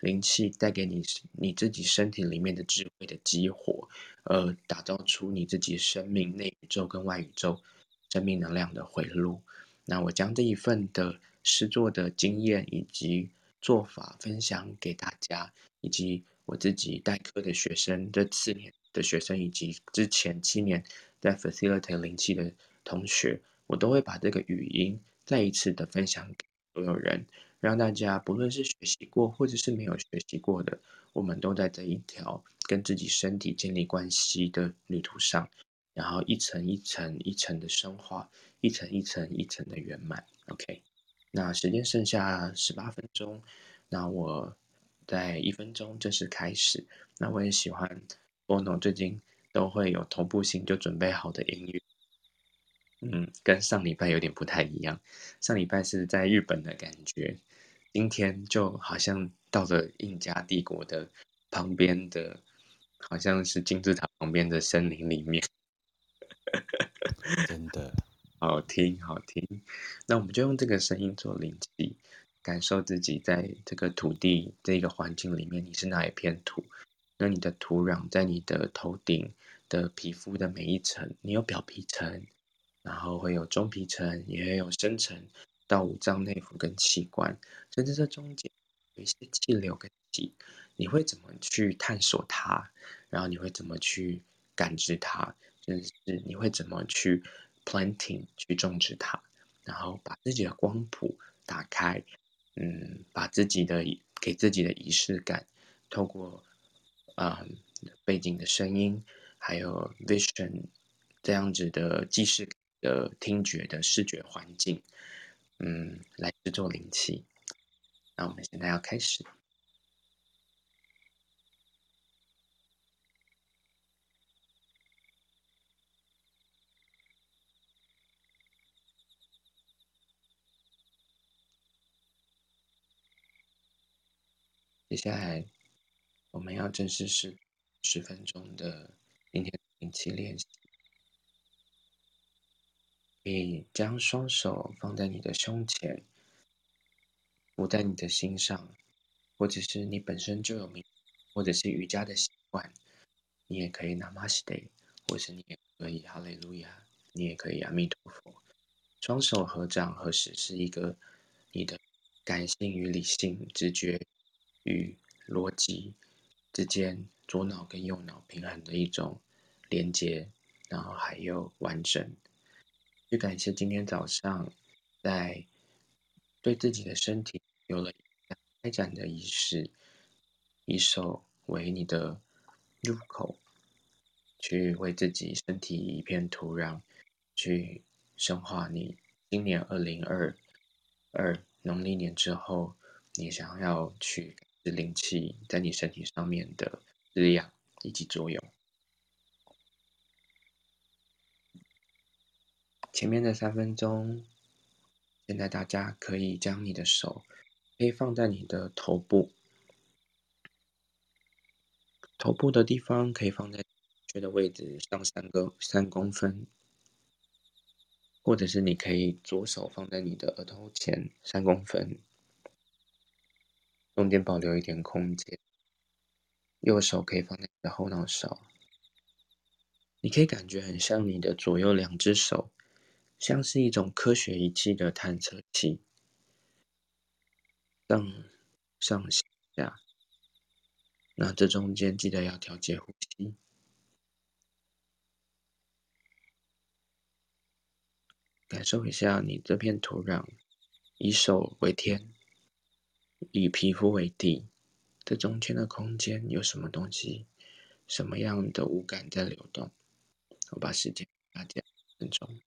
灵气带给你你自己身体里面的智慧的激活，而打造出你自己生命内宇宙跟外宇宙生命能量的回路。那我将这一份的实作的经验以及做法分享给大家，以及我自己代课的学生，这四年的学生以及之前七年在 facilitate 灵气的同学，我都会把这个语音再一次的分享给所有人。让大家不论是学习过或者是没有学习过的，我们都在这一条跟自己身体建立关系的旅途上，然后一层一层一层的深化，一层一层一层的圆满。OK，那时间剩下十八分钟，那我在一分钟正式开始。那我也喜欢 Bono 最近都会有同步性就准备好的音乐。嗯，跟上礼拜有点不太一样。上礼拜是在日本的感觉，今天就好像到了印加帝国的旁边的，好像是金字塔旁边的森林里面。真的好听，好听。那我们就用这个声音做灵气，感受自己在这个土地这个环境里面，你是哪一片土？那你的土壤在你的头顶的皮肤的每一层，你有表皮层。然后会有中皮层，也会有深层到五脏内腑跟器官，甚至这中间有一些气流跟气，你会怎么去探索它？然后你会怎么去感知它？甚至是你会怎么去 planting 去种植它？然后把自己的光谱打开，嗯，把自己的给自己的仪式感，透过啊、背景的声音，还有 vision 这样子的记事。的听觉的视觉环境，嗯，来制作灵气。那我们现在要开始。接下来我们要正式是十分钟的今天的灵气练习。可以将双手放在你的胸前，捂在你的心上，或者是你本身就有冥，或者是瑜伽的习惯，你也可以 Namaste，或是你也可以哈利路亚，你也可以阿弥陀佛。双手合掌合十是一个你的感性与理性、直觉与逻辑之间左脑跟右脑平衡的一种连接，然后还有完整。去感谢今天早上，在对自己的身体有了开展的仪式，以手为你的入口，去为自己身体一片土壤，去深化你今年二零二二农历年之后，你想要去灵气在你身体上面的滋养以及作用。前面的三分钟，现在大家可以将你的手可以放在你的头部，头部的地方可以放在正确的位置上三个三公分，或者是你可以左手放在你的额头前三公分，中间保留一点空间。右手可以放在你的后脑勺，你可以感觉很像你的左右两只手，像是一种科学仪器的探测器，上上下。那这中间记得要调节呼吸，感受一下你这片土壤，以手为天，以皮肤为底，这中间的空间有什么东西，什么样的物感在流动？我把时间给大家分钟。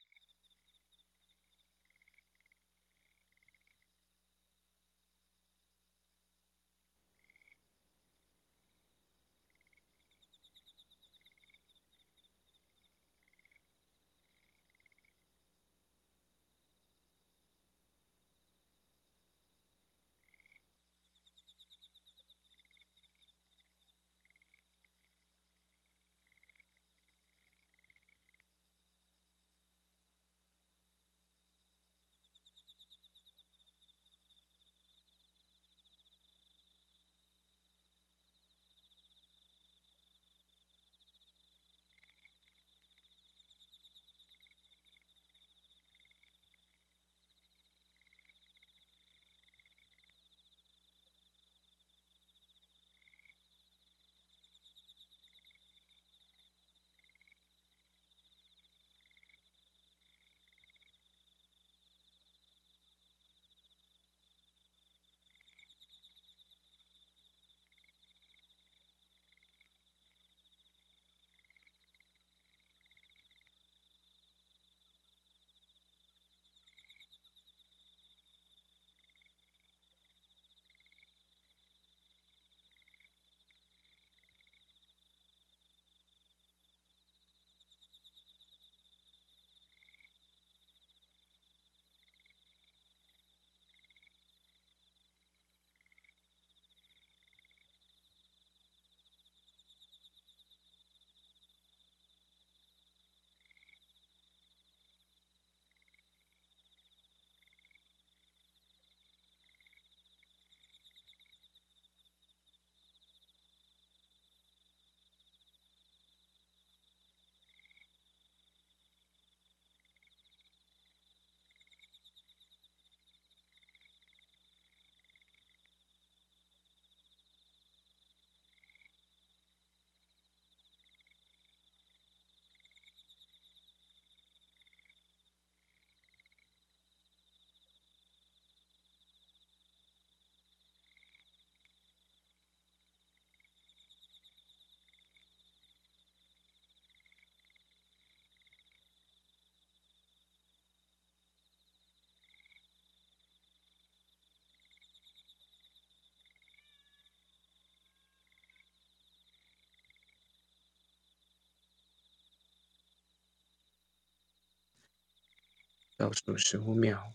倒数十五秒，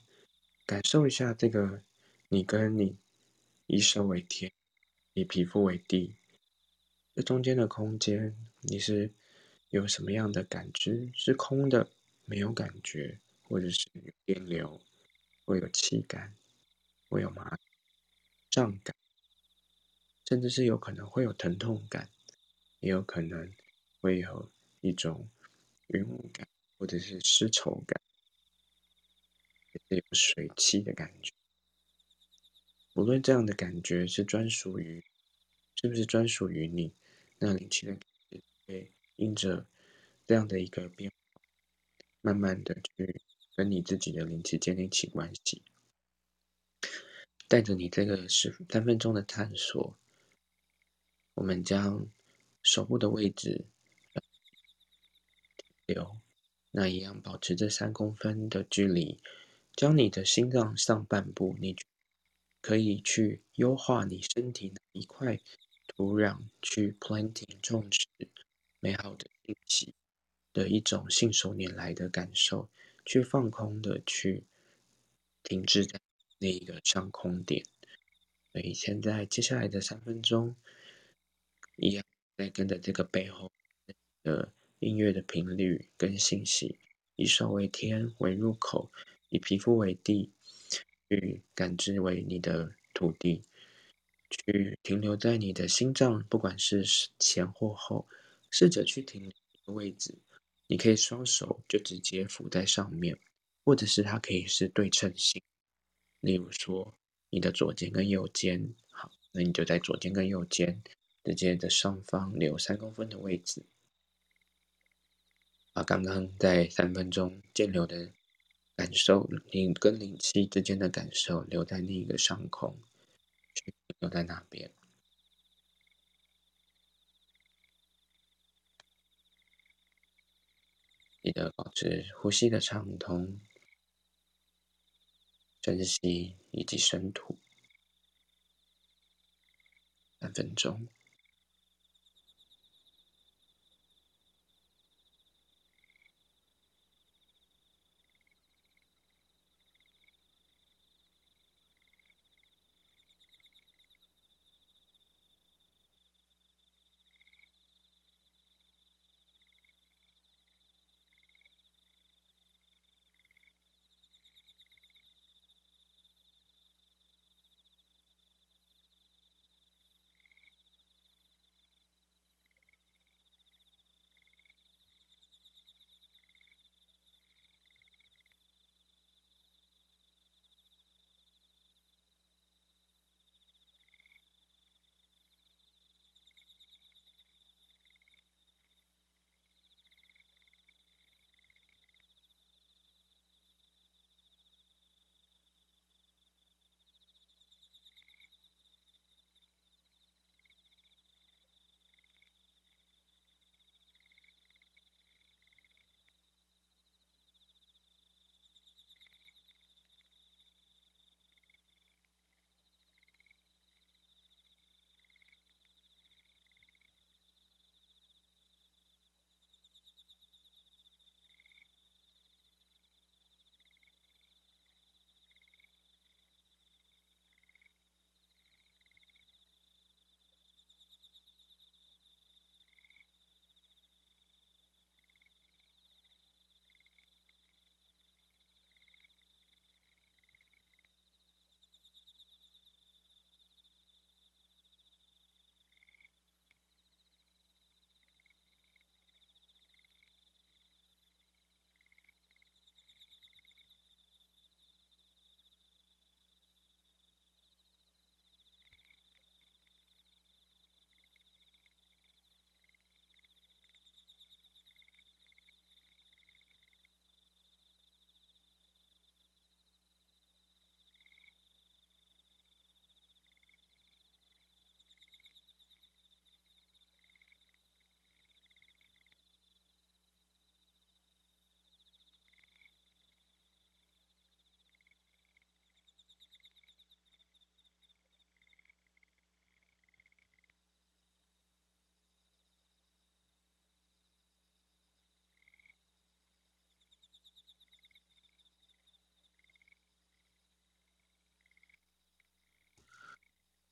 感受一下这个，你跟你以手为天，以皮肤为地，这中间的空间，你是有什么样的感知？是空的，没有感觉，或者是有电流，会有气感，会有麻胀感，甚至是有可能会有疼痛感，也有可能会有一种晕雾感，或者是湿稠感。有水汽的感觉，无论这样的感觉是专属于，是不是专属于你，那灵气的感觉会因着这样的一个变化，慢慢的去跟你自己的灵气建立起关系。带着你这个十三分钟的探索，我们将手部的位置留，那一样保持这三公分的距离。将你的心脏上半部，你可以去优化你身体哪一块土壤，去 planting 种植美好的信息的一种信手拈来的感受，去放空的去停滞在那一个上空点。所以现在接下来的三分钟，一样在跟着这个背后的音乐的频率跟信息，以手为天，为入口，以皮肤为地，去感知为你的土地，去停留在你的心脏，不管是前或后，试着去停留的位置。你可以双手就直接扶在上面，或者是它可以是对称性。例如说，你的左肩跟右肩，好，那你就在左肩跟右肩之间的上方留三公分的位置，把刚刚在三分钟间留的感受，灵跟灵气之间的感受留在另一个上空，去留在那边。记得保持呼吸的畅通，深吸以及深吐，三分钟。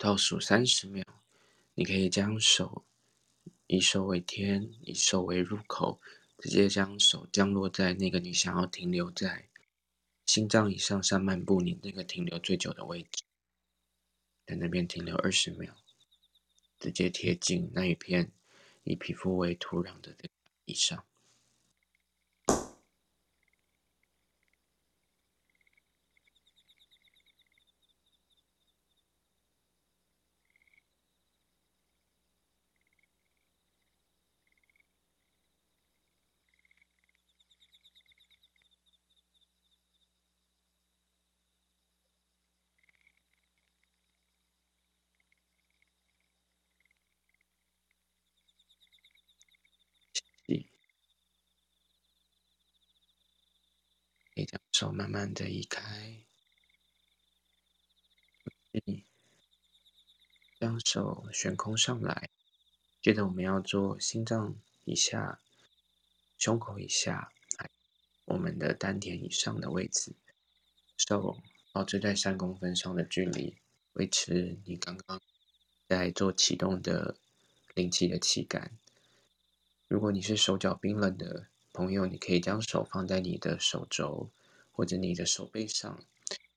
倒数三十秒，你可以将手以手为天，以手为入口，直接将手降落在那个你想要停留在心脏以上上半部你那个停留最久的位置，在那边停留二十秒，直接贴近那一片以皮肤为土壤的地上。可以将手慢慢的移开，将手悬空上来。接着我们要做心脏以下、胸口以下，我们的丹田以上的位置，手保持在三公分上的距离，维持你刚刚在做启动的灵气的气感。如果你是手脚冰冷的朋友，你可以将手放在你的手肘或者你的手背上。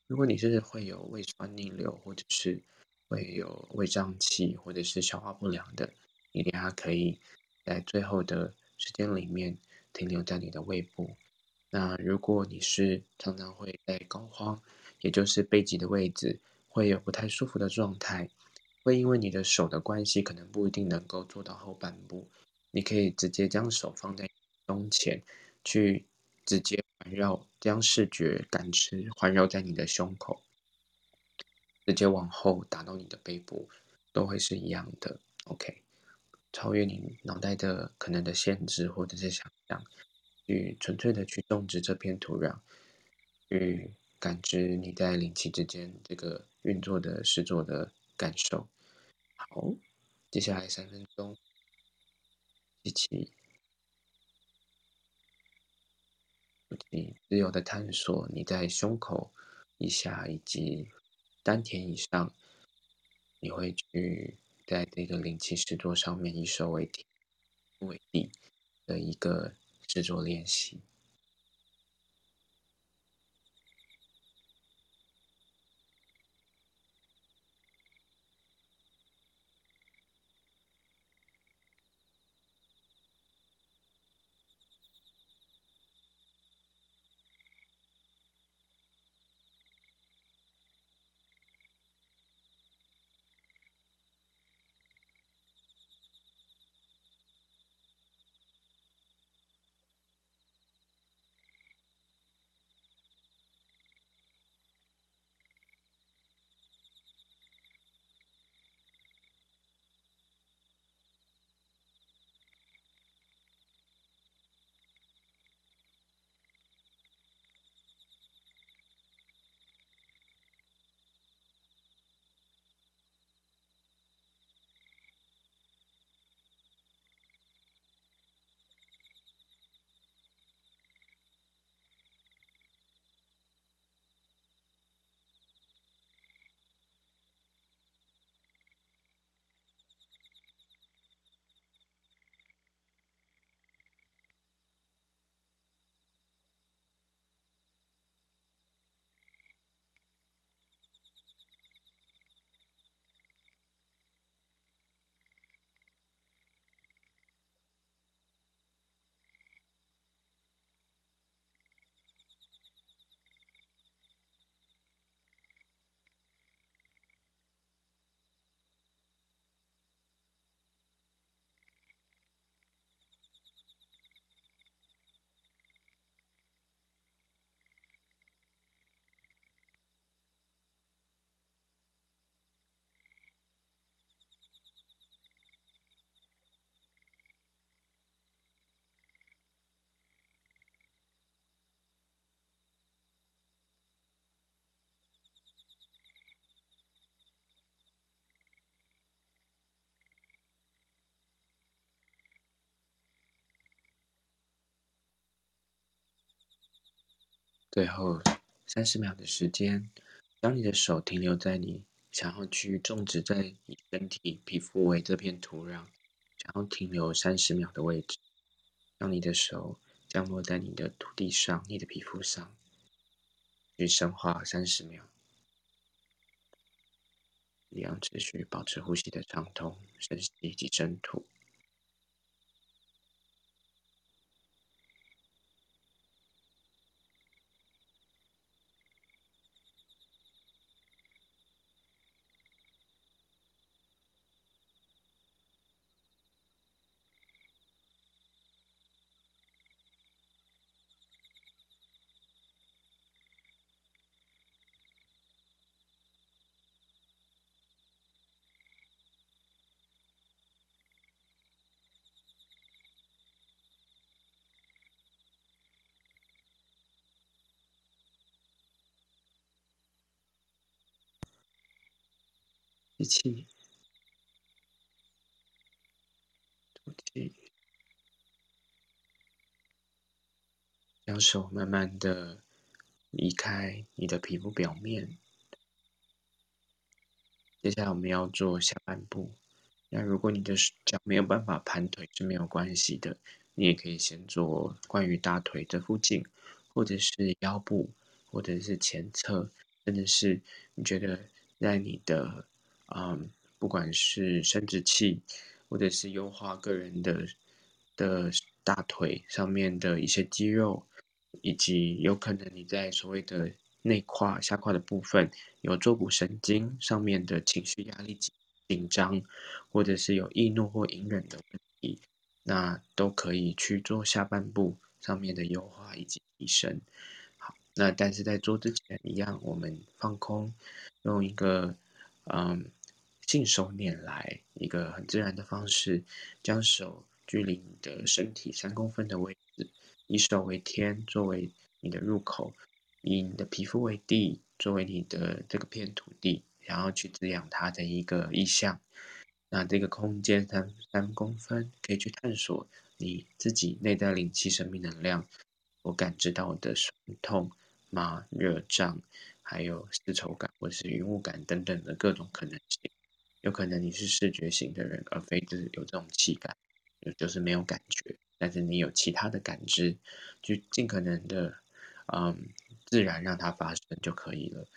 如果你是会有胃酸逆流，或者是会有胃胀气，或者是消化不良的，你等下可以在最后的时间里面停留在你的胃部。那如果你是常常会在膏肓，也就是背脊的位置，会有不太舒服的状态，会因为你的手的关系，可能不一定能够做到后半部。你可以直接将手放在胸前，去直接环绕，将视觉感知环绕在你的胸口，直接往后打到你的背部，都会是一样的。OK，超越你脑袋的可能的限制或者是想象。去纯粹的去种植这片土壤，去感知你在灵气之间这个运作的实作的感受。好，接下来三分钟，一起，你自由的探索你在胸口以下以及丹田以上，你会去在这个灵气石桌上面以手为天，为地的一个。制作练习。最后三十秒的时间，当你的手停留在你想要去种植在你身体皮肤为这片土壤，想要停留三十秒的位置，让你的手降落在你的土地上、你的皮肤上，去深化三十秒，一样持续保持呼吸的畅通，深吸及深吐。气，吐气，将手慢慢的离开你的皮肤表面。接下来我们要做下半部，那如果你的脚没有办法盘腿是没有关系的，你也可以先做关于大腿这附近，或者是腰部，或者是前侧，甚至是你觉得在你的嗯，不管是生殖器，或者是优化个人的的大腿上面的一些肌肉，以及有可能你在所谓的内胯、下胯的部分有坐骨神经上面的情绪压力紧张，或者是有易怒或隐忍的问题，那都可以去做下半部上面的优化以及提升。好，那但是在做之前一样，我们放空，用一个嗯信手拈来，一个很自然的方式，将手距离你的身体三公分的位置，以手为天作为你的入口，以你的皮肤为地作为你的这个片土地。然后去滋养它的一个意象，那这个空间三三公分，可以去探索你自己内在灵气、生命能量，我感知到的酸痛、麻、热胀，还有丝绸感或是云雾感等等的各种可能性。有可能你是视觉型的人，而非是有这种气感，就就是没有感觉，但是你有其他的感知，就尽可能的，嗯，自然让它发生就可以了，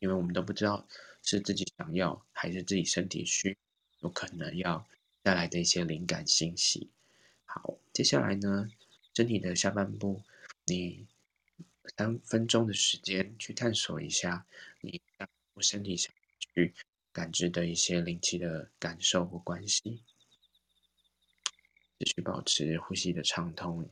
因为我们都不知道。是自己想要，还是自己身体需有可能要带来的一些灵感信息。好，接下来呢，身体的下半部，你三分钟的时间去探索一下你身体想去感知的一些灵气的感受或关系，继续保持呼吸的畅通。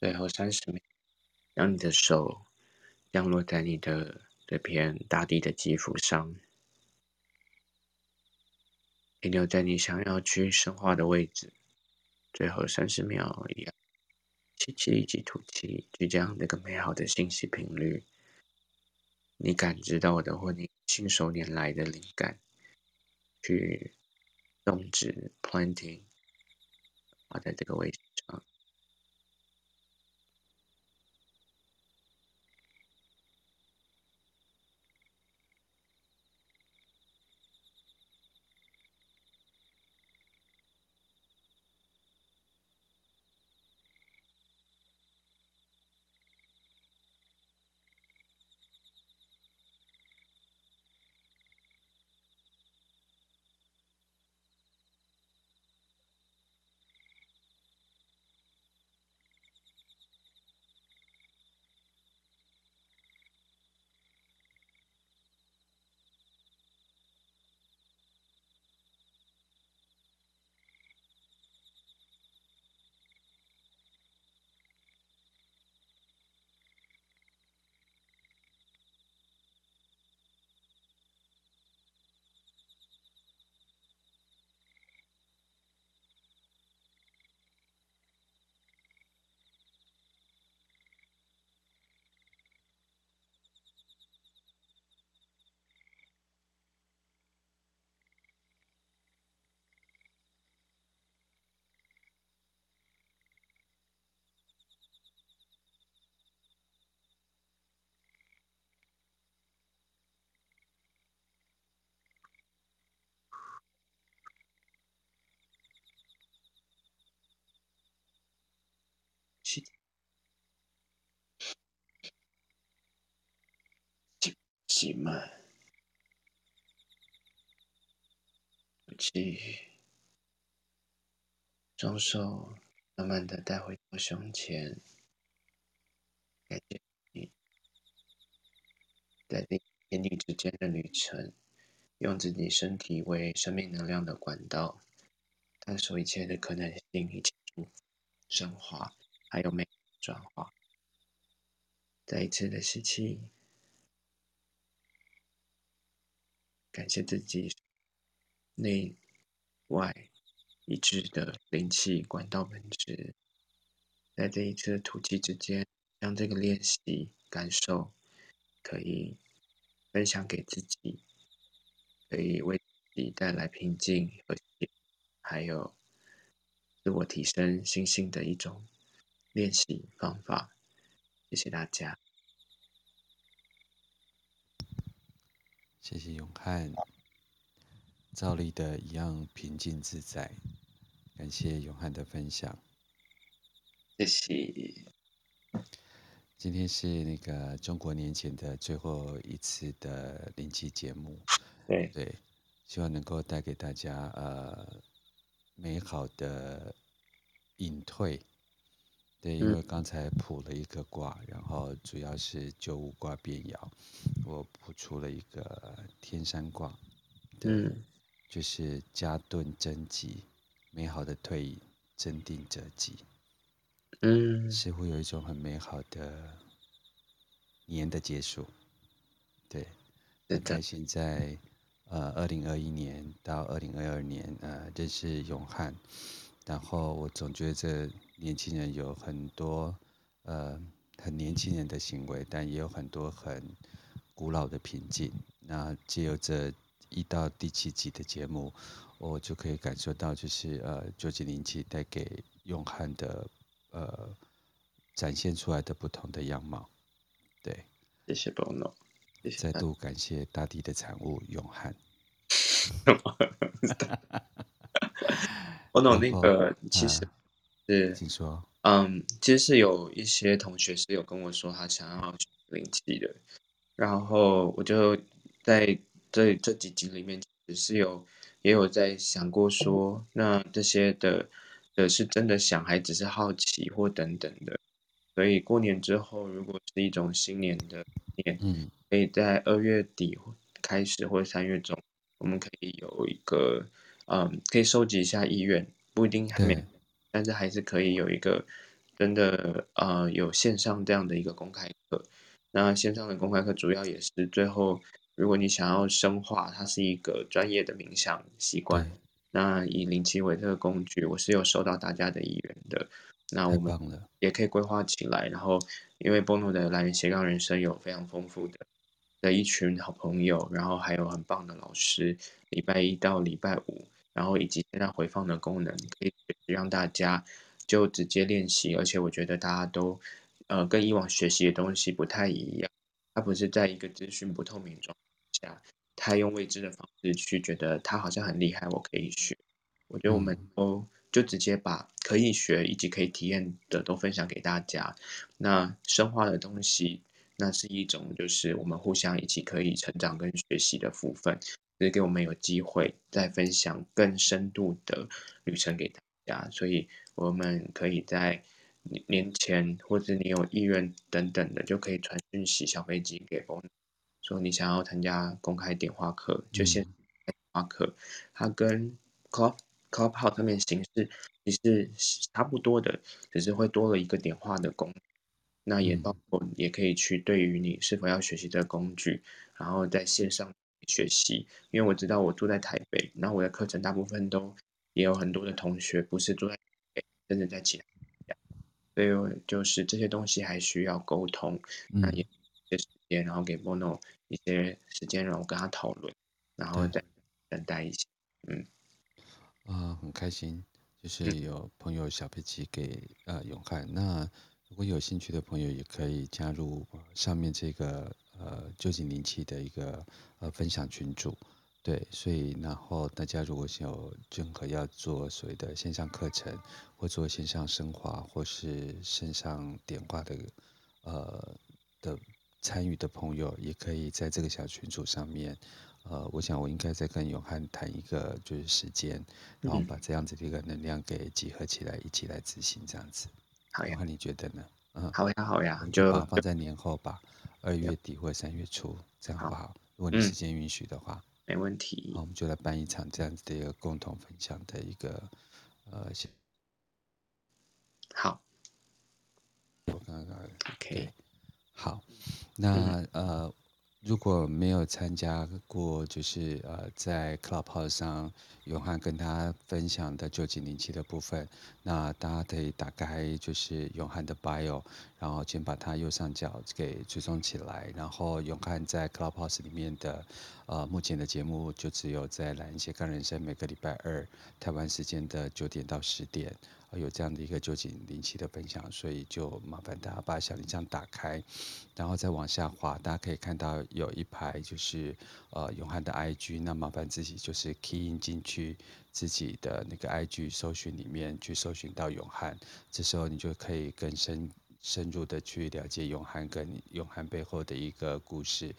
最后三十秒，让你的手降落在你的这片大地的肌肤上，停留在你想要去深化的位置。最后三十秒，一样，吸气以及吐气，去将那个美好的信息频率，你感知到的或你信手拈来的灵感，去种植 planting，放在这个位置上。慢，呼气，双手慢慢的带回到胸前，感谢你，在天地之间的旅程，用自己身体为生命能量的管道，探索一切的可能性，一切升华，还有美转化。再一次的吸气，感谢自己内外一致的灵气管道本质。在这一次的吐气之间，将这个练习感受可以分享给自己。可以为自己带来平静和谐，还有自我提升心性的一种练习方法。谢谢大家，谢谢永汉，照例的一样平静自在。感谢永汉的分享，谢谢。今天是那个中国年前的最后一次的灵气节目。对对，希望能够带给大家呃美好的隐退。对，因为刚才卜了一个卦，嗯、然后主要是九五卦变爻，我卜出了一个天山卦。对，嗯、就是加顿贞吉，美好的退隐，镇定者吉。嗯，似乎有一种很美好的年的结束。对，很开心在。呃，二零二一年到二零二二年，呃，认识永汉，然后我总觉得这年轻人有很多呃很年轻人的行为，但也有很多很古老的瓶颈。那借由这一到第七集的节目，我就可以感受到，就是呃，究竟灵气带给永汉的呃展现出来的不同的样貌。对，谢谢 Bono。再度感谢大地的产物永汉。Bono 那个其实是，听说，嗯，其实是有一些同学是有跟我说他想要学灵气的，然后我就在这这几集里面，只是有也有在想过说，那这些的的是真的想，还只是好奇或等等的。所以过年之后，如果是一种新年的年，嗯，可以在二月底开始或者三月中，我们可以有一个，嗯，可以收集一下意愿，不一定还没，对但是还是可以有一个真的，呃，有线上这样的一个公开课。那线上的公开课主要也是最后，如果你想要深化，它是一个专业的冥想习惯，对那以灵气为这个工具，我是有收到大家的意愿的。那我们也可以规划起来，然后因为 Bono 的来源斜杠人生有非常丰富的的一群好朋友，然后还有很棒的老师，礼拜一到礼拜五，然后以及现在回放的功能，可以让大家就直接练习，而且我觉得大家都呃跟以往学习的东西不太一样，它不是在一个资讯不透明状态下，他用未知的方式去觉得他好像很厉害，我可以学，我觉得我们都。就直接把可以学以及可以体验的都分享给大家。那深化的东西，那是一种就是我们互相一起可以成长跟学习的部分，就是给我们有机会再分享更深度的旅程给大家。所以我们可以在年前或者你有意愿等等的，就可以传讯息小飞机给我们，说你想要参加公开点化课，就先点化课，它跟 Club Clubhouse 上面形式其实差不多的，只是会多了一个点化的功能。那也包括也可以去对于你是否要学习的工具，然后在线上学习。因为我知道我住在台北，那我的课程大部分都也有很多的同学不是住在台北，甚至在其他国家，所以就是这些东西还需要沟通。那也些时间，然后给 Bono 一些时间，让我跟他讨论，然后再等待一下，嗯。啊，很开心，就是有朋友小佩奇给呃永汉。那如果有兴趣的朋友，也可以加入上面这个呃究竟灵气的一个呃分享群组。对，所以然后大家如果有任何要做所谓的线上课程，或做线上升华，或是线上点化的呃的参与的朋友也可以在这个小群组上面，呃，我想我应该再跟永汉谈一个就是时间，然后把这样子的一个能量给集合起来，一起来执行这样子。好呀，永汉你觉得呢？嗯，好呀，好呀，你就放在年后吧，二月底或三月初，这样好不好？好，如果你时间允许的话，没问题。那，我们就来办一场这样子的一个共同分享的一个，呃，好。我刚刚 OK，好，那呃。如果没有参加过，就是呃，在 Clubhouse 上永汉跟他分享的九九零七的部分，那大家可以打开就是永汉的 Bio，然后先把它右上角给追踪起来，然后永汉在 Clubhouse 里面的呃目前的节目就只有在蓝斜杠人生每个礼拜二台湾时间的九点到十点。有这样的一个九九零七的分享，所以就麻烦大家把小铃铛打开，然后再往下滑，大家可以看到有一排就是呃永汉的 IG，那麻烦自己就是 key in 进去自己的那个 IG 搜寻里面去搜寻到永汉，这时候你就可以更深深入的去了解永汉跟永汉背后的一个故事，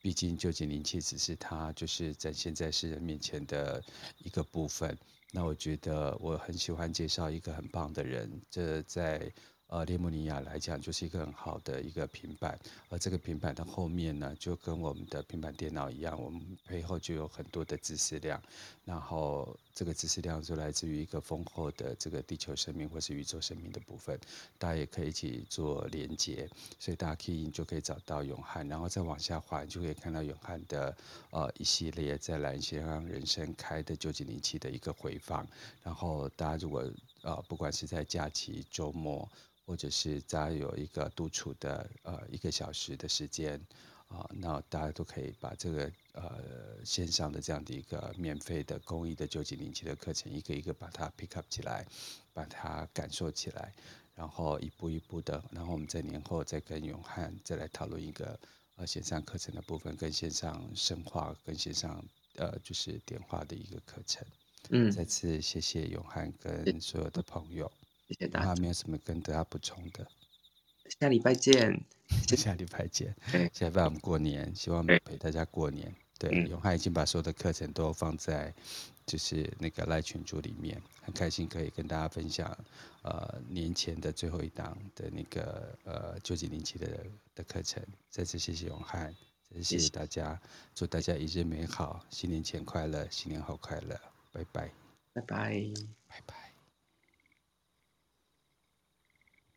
毕竟九九零七只是他就是展现在世人面前的一个部分。那我觉得我很喜欢介绍一个很棒的人，这在。呃，列姆尼亚来讲就是一个很好的一个平板，而这个平板的后面呢，就跟我们的平板电脑一样，我们背后就有很多的知识量，然后这个知识量就来自于一个丰厚的这个地球生命或是宇宙生命的部分，大家也可以一起做连接，所以大家可以就可以找到永汉，然后再往下滑，就可以看到永汉的呃一系列在蓝先生人生开的九九零七的一个回放，然后大家如果呃不管是在假期周末。或者是大家有一个独处的呃一个小时的时间啊，那大家都可以把这个呃线上的这样的一个免费的公益的九九零七的课程，一个一个把它 pick up 起来，把它感受起来，然后一步一步的，然后我们在年后再跟永汉再来讨论一个呃线上课程的部分，跟线上深化跟线上呃就是点化的一个课程。嗯，再次谢谢永汉跟所有的朋友。谢谢大家。没有什么跟大家补充的。下礼拜见。下礼拜见。下礼拜我们过年，希望陪大家过年。对，嗯、永汉已经把所有的课程都放在，就是那个赖群组里面，很开心可以跟大家分享，呃，年前的最后一档的那个呃九几零七的的课程。再次谢谢永汉，再次谢谢大家，祝大家一日美好，新年前快乐，新年后快乐，拜拜。拜拜。拜拜。